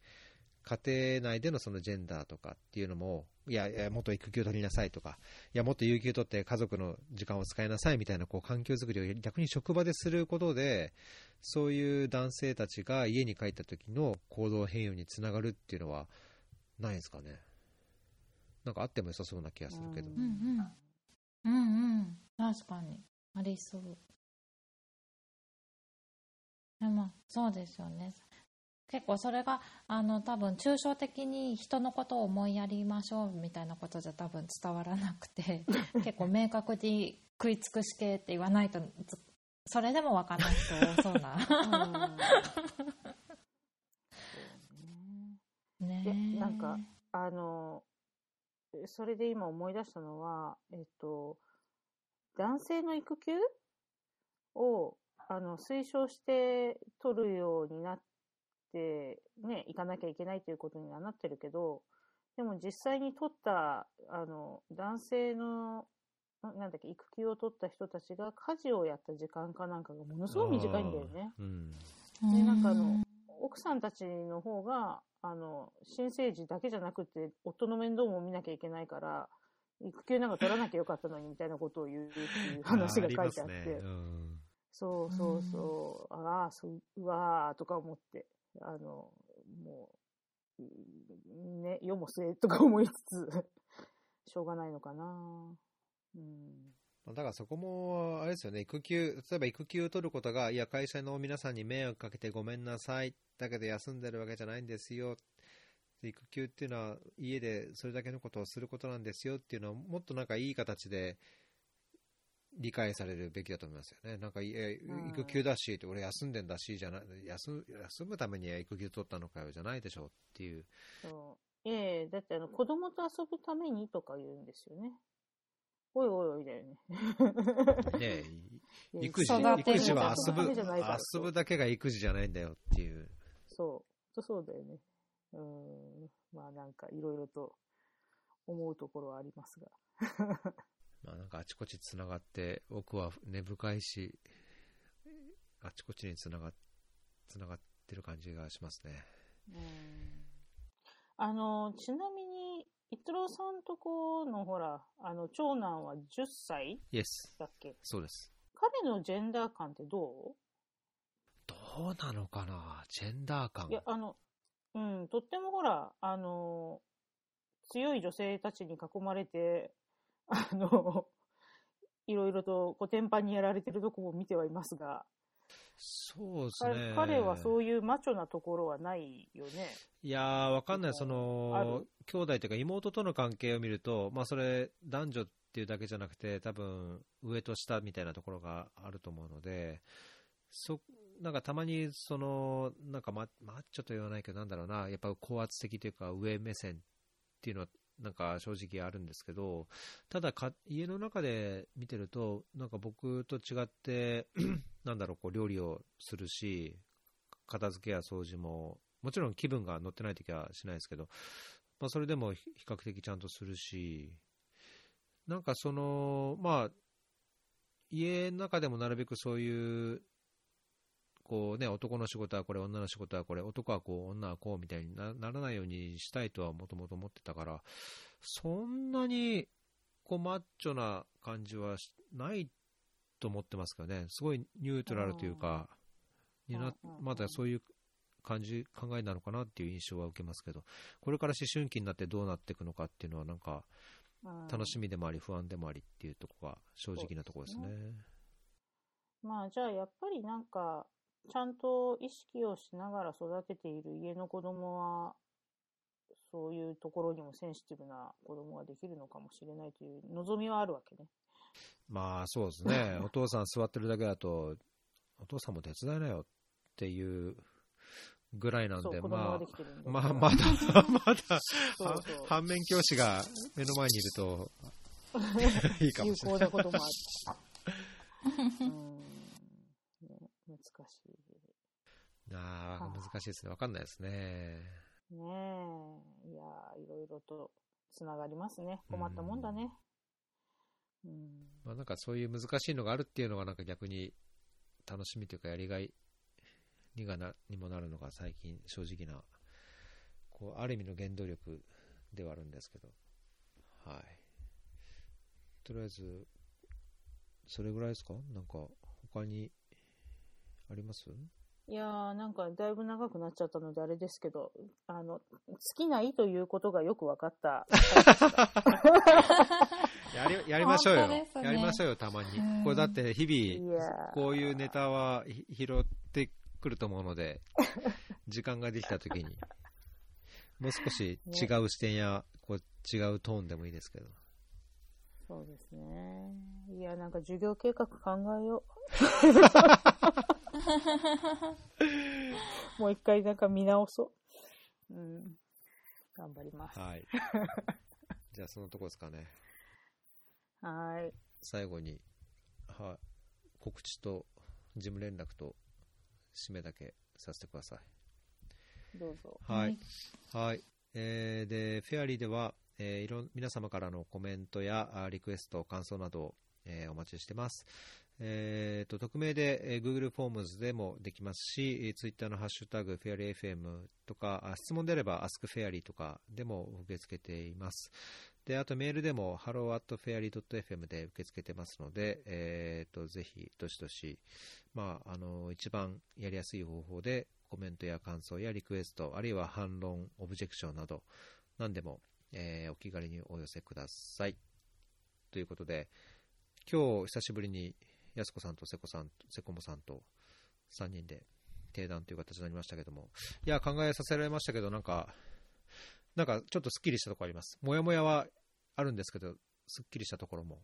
家庭内でのそのジェンダーとかっていうのもいやいやもっと育休取りなさいとかいやもっと有給取って家族の時間を使いなさいみたいなこう環境づくりを逆に職場ですることでそういう男性たちが家に帰った時の行動変容につながるっていうのはないですかね。なんかあっても良さそうな気がするけど。うんうん。うんうん。確かに。ありそう。でもそうですよね。結構それがあの多分抽象的に人のことを思いやりましょうみたいなことじゃ多分伝わらなくて (laughs) 結構明確に食い尽くし系って言わないとずそれでも分かんない人多そうな。う (laughs) ねねなんかあの、それで今思い出したのは、えっと、男性の育休を、あの、推奨して取るようになって、ね、行かなきゃいけないということにはなってるけど、でも実際に取った、あの、男性の、ななんだっけ、育休を取った人たちが家事をやった時間かなんかがものすごい短いんだよね。うん。で、なんかあの、奥さんたちの方が、あの、新生児だけじゃなくて、夫の面倒も見なきゃいけないから、育休なんか取らなきゃよかったのにみたいなことを言うっていう (laughs) 話が書いてあって、ねうんそうそうそう、ああ、そう、うわーとか思って、あの、もう、うんね、世も末とか思いつつ、(laughs) しょうがないのかな。うん。まあだからそこも、あれですよね、育休、例えば育休を取ることが、いや、会社の皆さんに迷惑かけてごめんなさい、だけど休んでるわけじゃないんですよ、育休っていうのは家でそれだけのことをすることなんですよっていうのを、もっとなんかいい形で理解されるべきだと思いますよね。なんか、いやうん育休だし、俺休んでんだし、じゃな休休むためには育休取ったのかよ、じゃないでしょうっていう。そう。ええだってあの、子供と遊ぶためにとか言うんですよね。おいおいおいだよね。ねいや育児、育児は遊ぶ、遊ぶだけが育児じゃないんだよっていう。そう。そうだよね。うん。まあなんかいろいろと思うところはありますが。(laughs) まあなんかあちこち繋がって、奥は根深いし、あちこちに繋がっ、繋がってる感じがしますね。うんあの、ちなみに、逸郎さんとこのほら、あの、長男は10歳イエス。だっけ？そうです。彼のジェンダー感ってどどうなのかな？ジェンダー感うい。や、あの、うん、とってもほら、あの、強い女性たちに囲まれて、あの、いろいろとコテンパンにやられてるとこも見てはいますが、そうです彼ね。彼はそういうマチョなところはないよね。いやー、わかんない。そあのる、兄弟というか妹との関係を見ると、まあそれ、男女っていうだけじゃなくて、多分、上と下みたいなところがあると思うので、そ、なんかたまに、その、なんかママッチョと言わないけど、なんだろうな、やっぱ高圧的というか、上目線っていうのは、なんか正直あるんですけど、ただか、家の中で見てると、なんか僕と違って、(clears throat) なんだろう、こう料理をするし、片付けや掃除も、もちろん気分が乗ってないときはしないですけど、まあ、それでも比較的ちゃんとするし、なんかその、まあ、家の中でもなるべくそういう、こうね、男の仕事はこれ、女の仕事はこれ、男はこう、女はこうみたいになならないようにしたいとはもともと思ってたから、そんなに、こう、マッチョな感じはしないと思ってますけどね、すごいニュートラルというか、になまだそういう感じ、考えなのかなっていう印象は受けますけど、これから思春期になってどうなっていくのかっていうのは、なんか、うん。楽しみでもあり、不安でもありっていうところが正直なところですね。まあじゃあやっぱりなんか、ちゃんと意識をしながら育てている家の子供は、そういうところにもセンシティブな子供ができるのかもしれないという望みはあるわけね。まあそうですね、お父さん座ってるだけだと、お父さんも手伝いなよっていうぐらいなんで、まあまあ、まだ、まだ、そうそう反面教師が目の前にいると、(laughs) いいかも有しれない。効なこともある。うん、ね、難しい。ああ、難しいですね。わかんないですね。ねえ。いやーいろいろとつながりますね。困ったもんだね。うん。まあなんかそういう難しいのがあるっていうのがなんか逆に楽しみというかやりがいにがなにもなるのが最近正直な、こう、ある意味の原動力ではあるんですけど。はい。とりあえず、それぐらいですか？なんか他にあります？いやーなんかだいぶ長くなっちゃったのであれですけど、あの、尽きないということがよく分かった。(laughs) やりやりましょうよ、ねやりましょうよ、たまにうん。これだって日い々、こういうネタはひ拾ってくると思うので、時間ができたときに、もう少し違う視点や、こう違うトーンでもいいですけど。そうですね。いや、なんか授業計画考えよう。(laughs) (laughs) もう一回なんか見直そう。うん。頑張ります。はい。(laughs) じゃあそのとこですかね。はーい。最後に、はい、告知と事務連絡と締めだけさせてください。どうぞ。はい。はい。えーで、フェアリーでは、えーいろん、皆様からのコメントやあリクエスト、感想などを、えーお待ちしてます。えーと、匿名で、えー Google フォームズでもできますし、えー Twitter のハッシュタグ、フェアリー FM とか、質問であれば Ask フェアリーとかでも受け付けています。で、あとメールでも hello.fairy.fm で受け付けてますので、えーと、ぜひ、どしどし、まあ、あの、一番やりやすい方法でコメントや感想やリクエスト、あるいは反論、オブジェクションなど、何でも、えーお気軽にお寄せください。ということで、今日久しぶりに、やすこさんとせこさんと、せこもさんと3人で定談という形になりましたけども、いや、考えさせられましたけど、なんか、なんかちょっとスッキリしたところあります。もやもやはあるんですけど、すっきりしたところも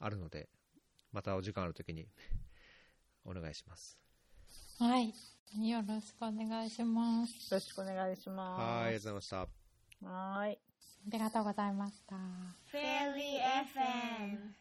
あるので、またお時間あるときにお願いします。はい。よろしくお願いします。よろしくお願いします。はい、ありがとうございました。はーい。ありがとうございました。フェリー FM